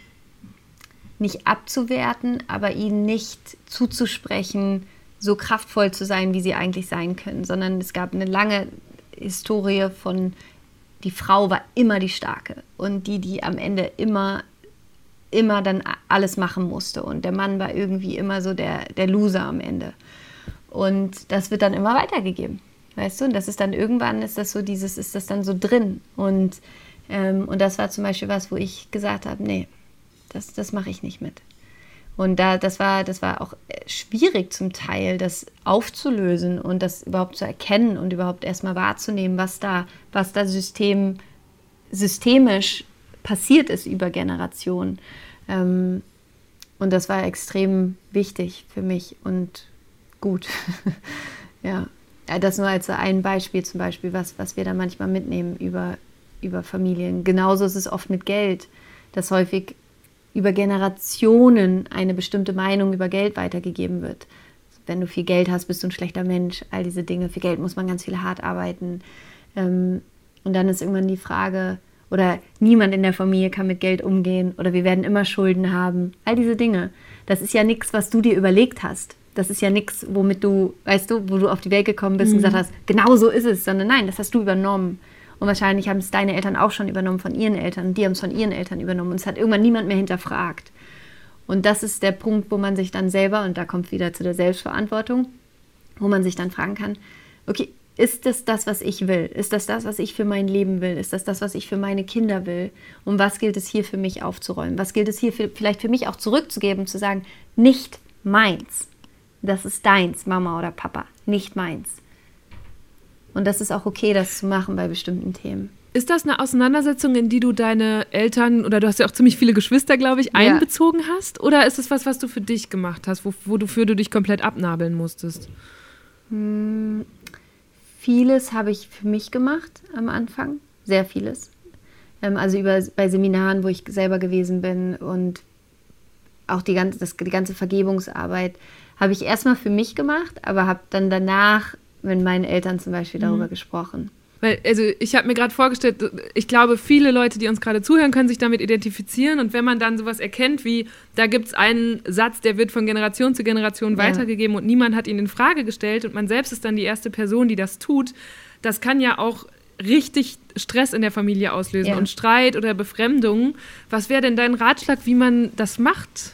nicht abzuwerten, aber ihnen nicht zuzusprechen, so kraftvoll zu sein, wie sie eigentlich sein können, sondern es gab eine lange Historie von, die Frau war immer die Starke und die, die am Ende immer, immer dann alles machen musste und der Mann war irgendwie immer so der, der Loser am Ende. Und das wird dann immer weitergegeben, weißt du? Und das ist dann irgendwann, ist das so dieses, ist das dann so drin und ähm, und das war zum Beispiel was, wo ich gesagt habe, nee, das, das mache ich nicht mit. Und da, das, war, das war auch äh, schwierig zum Teil, das aufzulösen und das überhaupt zu erkennen und überhaupt erstmal wahrzunehmen, was da, was da System, systemisch passiert ist über Generationen. Ähm, und das war extrem wichtig für mich und gut. ja. Das nur als ein Beispiel zum Beispiel, was, was wir da manchmal mitnehmen über, über Familien. Genauso ist es oft mit Geld, dass häufig über Generationen eine bestimmte Meinung über Geld weitergegeben wird. Wenn du viel Geld hast, bist du ein schlechter Mensch. All diese Dinge. Für Geld muss man ganz viel hart arbeiten. Ähm, und dann ist irgendwann die Frage, oder niemand in der Familie kann mit Geld umgehen oder wir werden immer Schulden haben. All diese Dinge. Das ist ja nichts, was du dir überlegt hast. Das ist ja nichts, womit du, weißt du, wo du auf die Welt gekommen bist mhm. und gesagt hast, genau so ist es, sondern nein, das hast du übernommen. Und wahrscheinlich haben es deine Eltern auch schon übernommen von ihren Eltern. Und die haben es von ihren Eltern übernommen. Und es hat irgendwann niemand mehr hinterfragt. Und das ist der Punkt, wo man sich dann selber, und da kommt wieder zu der Selbstverantwortung, wo man sich dann fragen kann, okay, ist das das, was ich will? Ist das das, was ich für mein Leben will? Ist das das, was ich für meine Kinder will? Und was gilt es hier für mich aufzuräumen? Was gilt es hier für, vielleicht für mich auch zurückzugeben, zu sagen, nicht meins. Das ist deins, Mama oder Papa, nicht meins. Und das ist auch okay, das zu machen bei bestimmten Themen. Ist das eine Auseinandersetzung, in die du deine Eltern oder du hast ja auch ziemlich viele Geschwister, glaube ich, einbezogen ja. hast? Oder ist es was, was du für dich gemacht hast, wo, wofür du dich komplett abnabeln musstest? Hm, vieles habe ich für mich gemacht am Anfang, sehr vieles. Ähm, also über, bei Seminaren, wo ich selber gewesen bin und auch die ganze, das, die ganze Vergebungsarbeit habe ich erstmal für mich gemacht, aber habe dann danach mit meinen Eltern zum Beispiel darüber mhm. gesprochen. Weil, also ich habe mir gerade vorgestellt, ich glaube, viele Leute, die uns gerade zuhören, können sich damit identifizieren. Und wenn man dann sowas erkennt, wie da gibt es einen Satz, der wird von Generation zu Generation ja. weitergegeben und niemand hat ihn in Frage gestellt und man selbst ist dann die erste Person, die das tut, das kann ja auch richtig Stress in der Familie auslösen ja. und Streit oder Befremdung. Was wäre denn dein Ratschlag, wie man das macht?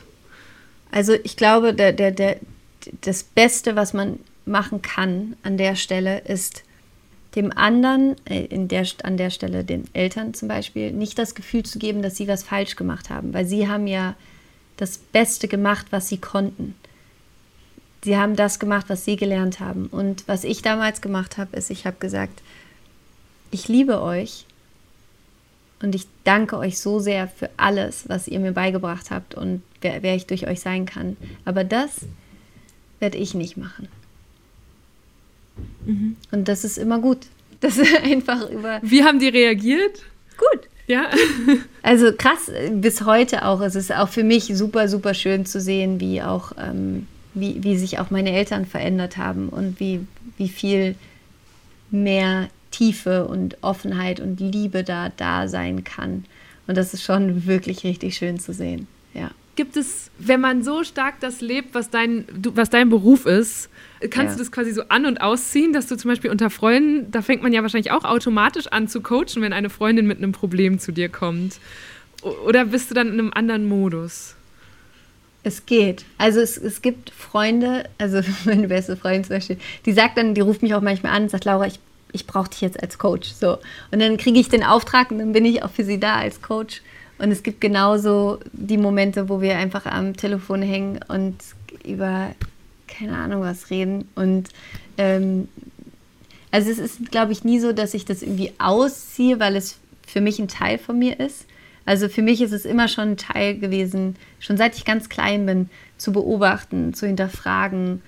Also ich glaube, der, der, der, das Beste, was man machen kann an der Stelle, ist dem anderen, äh, in der, an der Stelle den Eltern zum Beispiel, nicht das Gefühl zu geben, dass sie was falsch gemacht haben, weil sie haben ja das Beste gemacht, was sie konnten. Sie haben das gemacht, was sie gelernt haben. Und was ich damals gemacht habe, ist, ich habe gesagt, ich liebe euch und ich danke euch so sehr für alles, was ihr mir beigebracht habt und wer, wer ich durch euch sein kann. Aber das werde ich nicht machen. Mhm. Und das ist immer gut. Das ist einfach über. Wie haben die reagiert? Gut. Ja. also krass, bis heute auch. Es ist auch für mich super, super schön zu sehen, wie auch, ähm, wie, wie sich auch meine Eltern verändert haben und wie, wie viel mehr Tiefe und Offenheit und Liebe da da sein kann. Und das ist schon wirklich richtig schön zu sehen. Ja. Gibt es, wenn man so stark das lebt, was dein, du, was dein Beruf ist, kannst ja. du das quasi so an- und ausziehen, dass du zum Beispiel unter Freunden, da fängt man ja wahrscheinlich auch automatisch an zu coachen, wenn eine Freundin mit einem Problem zu dir kommt. Oder bist du dann in einem anderen Modus? Es geht. Also es, es gibt Freunde, also meine beste Freundin zum Beispiel, die sagt dann, die ruft mich auch manchmal an und sagt, Laura, ich, ich brauche dich jetzt als Coach. So. Und dann kriege ich den Auftrag und dann bin ich auch für sie da als Coach. Und es gibt genauso die Momente, wo wir einfach am Telefon hängen und über keine Ahnung was reden. Und ähm, also es ist, glaube ich, nie so, dass ich das irgendwie ausziehe, weil es für mich ein Teil von mir ist. Also für mich ist es immer schon ein Teil gewesen, schon seit ich ganz klein bin, zu beobachten, zu hinterfragen,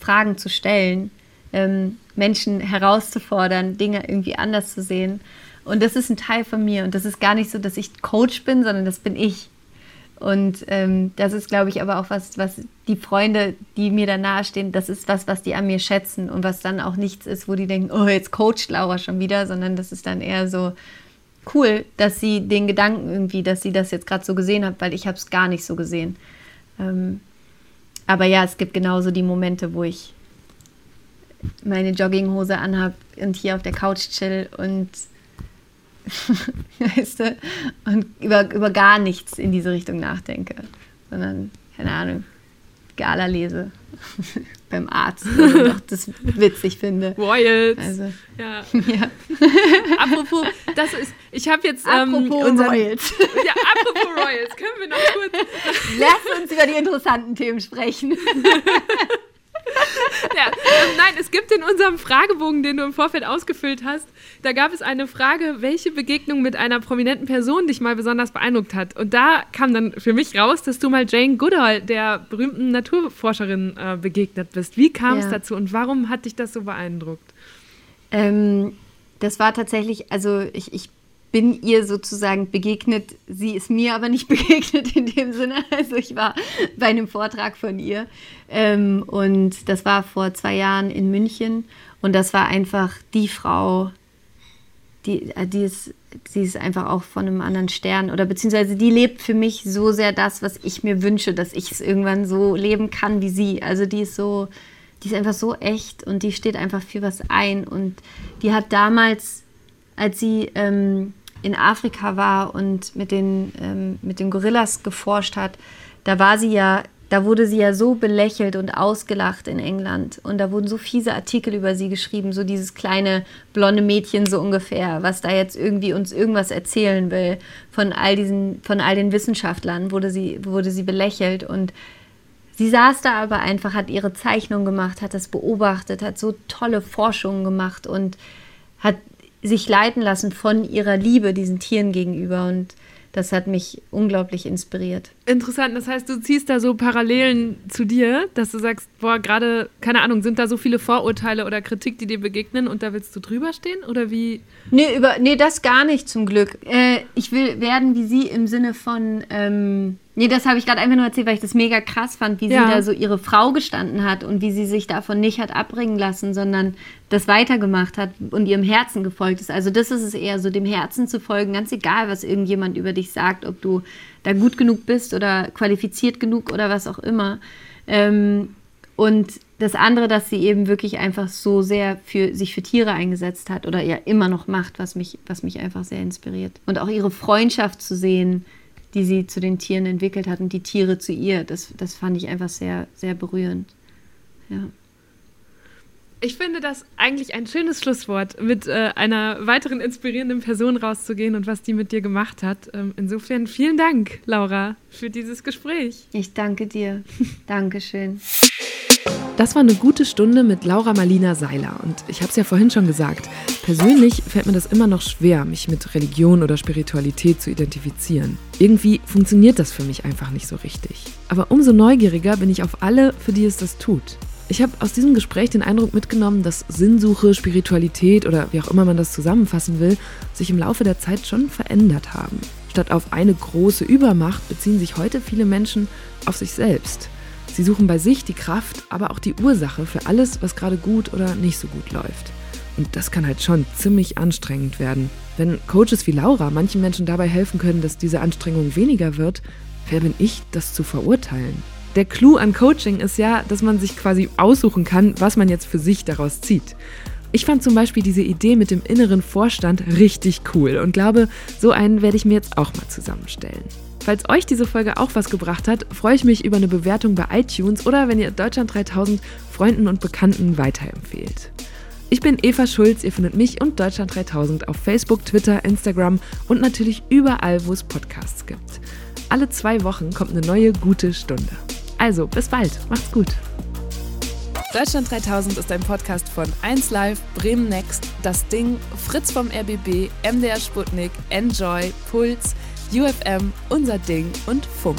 Fragen zu stellen, ähm, Menschen herauszufordern, Dinge irgendwie anders zu sehen. Und das ist ein Teil von mir. Und das ist gar nicht so, dass ich Coach bin, sondern das bin ich. Und ähm, das ist, glaube ich, aber auch was, was die Freunde, die mir da nahestehen, das ist was, was die an mir schätzen und was dann auch nichts ist, wo die denken, oh, jetzt coacht Laura schon wieder, sondern das ist dann eher so cool, dass sie den Gedanken irgendwie, dass sie das jetzt gerade so gesehen hat, weil ich habe es gar nicht so gesehen. Ähm, aber ja, es gibt genauso die Momente, wo ich meine Jogginghose anhabe und hier auf der Couch chill und weißt du, und über, über gar nichts in diese Richtung nachdenke, sondern, keine Ahnung, Gala lese beim Arzt und auch das witzig finde. Royals. Also, ja. ja. apropos, das ist, ich habe jetzt ähm, apropos unseren, Royals. Ja, apropos Royals, können wir noch kurz. Lass uns über die interessanten Themen sprechen. ja, ähm, nein, es gibt in unserem Fragebogen, den du im Vorfeld ausgefüllt hast, da gab es eine Frage, welche Begegnung mit einer prominenten Person dich mal besonders beeindruckt hat. Und da kam dann für mich raus, dass du mal Jane Goodall, der berühmten Naturforscherin, äh, begegnet bist. Wie kam es ja. dazu und warum hat dich das so beeindruckt? Ähm, das war tatsächlich, also ich, ich bin ihr sozusagen begegnet. Sie ist mir aber nicht begegnet in dem Sinne. Also ich war bei einem Vortrag von ihr ähm, und das war vor zwei Jahren in München und das war einfach die Frau, die, äh, die ist, sie ist einfach auch von einem anderen Stern oder beziehungsweise die lebt für mich so sehr das, was ich mir wünsche, dass ich es irgendwann so leben kann wie sie. Also die ist so, die ist einfach so echt und die steht einfach für was ein und die hat damals als sie ähm, in Afrika war und mit den, ähm, mit den Gorillas geforscht hat, da war sie ja, da wurde sie ja so belächelt und ausgelacht in England. Und da wurden so fiese Artikel über sie geschrieben, so dieses kleine blonde Mädchen so ungefähr, was da jetzt irgendwie uns irgendwas erzählen will. Von all diesen, von all den Wissenschaftlern wurde sie, wurde sie belächelt und Sie saß da aber einfach, hat ihre Zeichnung gemacht, hat das beobachtet, hat so tolle Forschungen gemacht und hat sich leiten lassen von ihrer Liebe diesen Tieren gegenüber. Und das hat mich unglaublich inspiriert. Interessant, das heißt, du ziehst da so Parallelen zu dir, dass du sagst, boah, gerade, keine Ahnung, sind da so viele Vorurteile oder Kritik, die dir begegnen und da willst du drüber stehen oder wie? Nee, über, nee das gar nicht zum Glück. Äh, ich will werden wie sie im Sinne von, ähm, Nee, das habe ich gerade einfach nur erzählt, weil ich das mega krass fand, wie ja. sie da so ihre Frau gestanden hat und wie sie sich davon nicht hat abbringen lassen, sondern das weitergemacht hat und ihrem Herzen gefolgt ist. Also das ist es eher so, dem Herzen zu folgen, ganz egal, was irgendjemand über dich sagt, ob du da gut genug bist oder qualifiziert genug oder was auch immer. Ähm, und das andere, dass sie eben wirklich einfach so sehr für sich für Tiere eingesetzt hat oder ja immer noch macht, was mich, was mich einfach sehr inspiriert. Und auch ihre Freundschaft zu sehen, die sie zu den Tieren entwickelt hat und die Tiere zu ihr. Das, das fand ich einfach sehr, sehr berührend. Ja. Ich finde das eigentlich ein schönes Schlusswort, mit äh, einer weiteren inspirierenden Person rauszugehen und was die mit dir gemacht hat. Ähm, insofern vielen Dank, Laura, für dieses Gespräch. Ich danke dir. Dankeschön. Das war eine gute Stunde mit Laura Marlina Seiler. Und ich habe es ja vorhin schon gesagt, persönlich fällt mir das immer noch schwer, mich mit Religion oder Spiritualität zu identifizieren. Irgendwie funktioniert das für mich einfach nicht so richtig. Aber umso neugieriger bin ich auf alle, für die es das tut. Ich habe aus diesem Gespräch den Eindruck mitgenommen, dass Sinnsuche, Spiritualität oder wie auch immer man das zusammenfassen will, sich im Laufe der Zeit schon verändert haben. Statt auf eine große Übermacht beziehen sich heute viele Menschen auf sich selbst. Sie suchen bei sich die Kraft, aber auch die Ursache für alles, was gerade gut oder nicht so gut läuft. Und das kann halt schon ziemlich anstrengend werden. Wenn Coaches wie Laura manchen Menschen dabei helfen können, dass diese Anstrengung weniger wird, wer bin ich, das zu verurteilen? Der Clou an Coaching ist ja, dass man sich quasi aussuchen kann, was man jetzt für sich daraus zieht. Ich fand zum Beispiel diese Idee mit dem inneren Vorstand richtig cool und glaube, so einen werde ich mir jetzt auch mal zusammenstellen. Falls euch diese Folge auch was gebracht hat, freue ich mich über eine Bewertung bei iTunes oder wenn ihr Deutschland 3000 Freunden und Bekannten weiterempfehlt. Ich bin Eva Schulz, ihr findet mich und Deutschland 3000 auf Facebook, Twitter, Instagram und natürlich überall, wo es Podcasts gibt. Alle zwei Wochen kommt eine neue gute Stunde. Also, bis bald, macht's gut. Deutschland 3000 ist ein Podcast von 1Live, Bremen Next, Das Ding, Fritz vom RBB, MDR Sputnik, Enjoy, Puls, UFM, Unser Ding und Funk.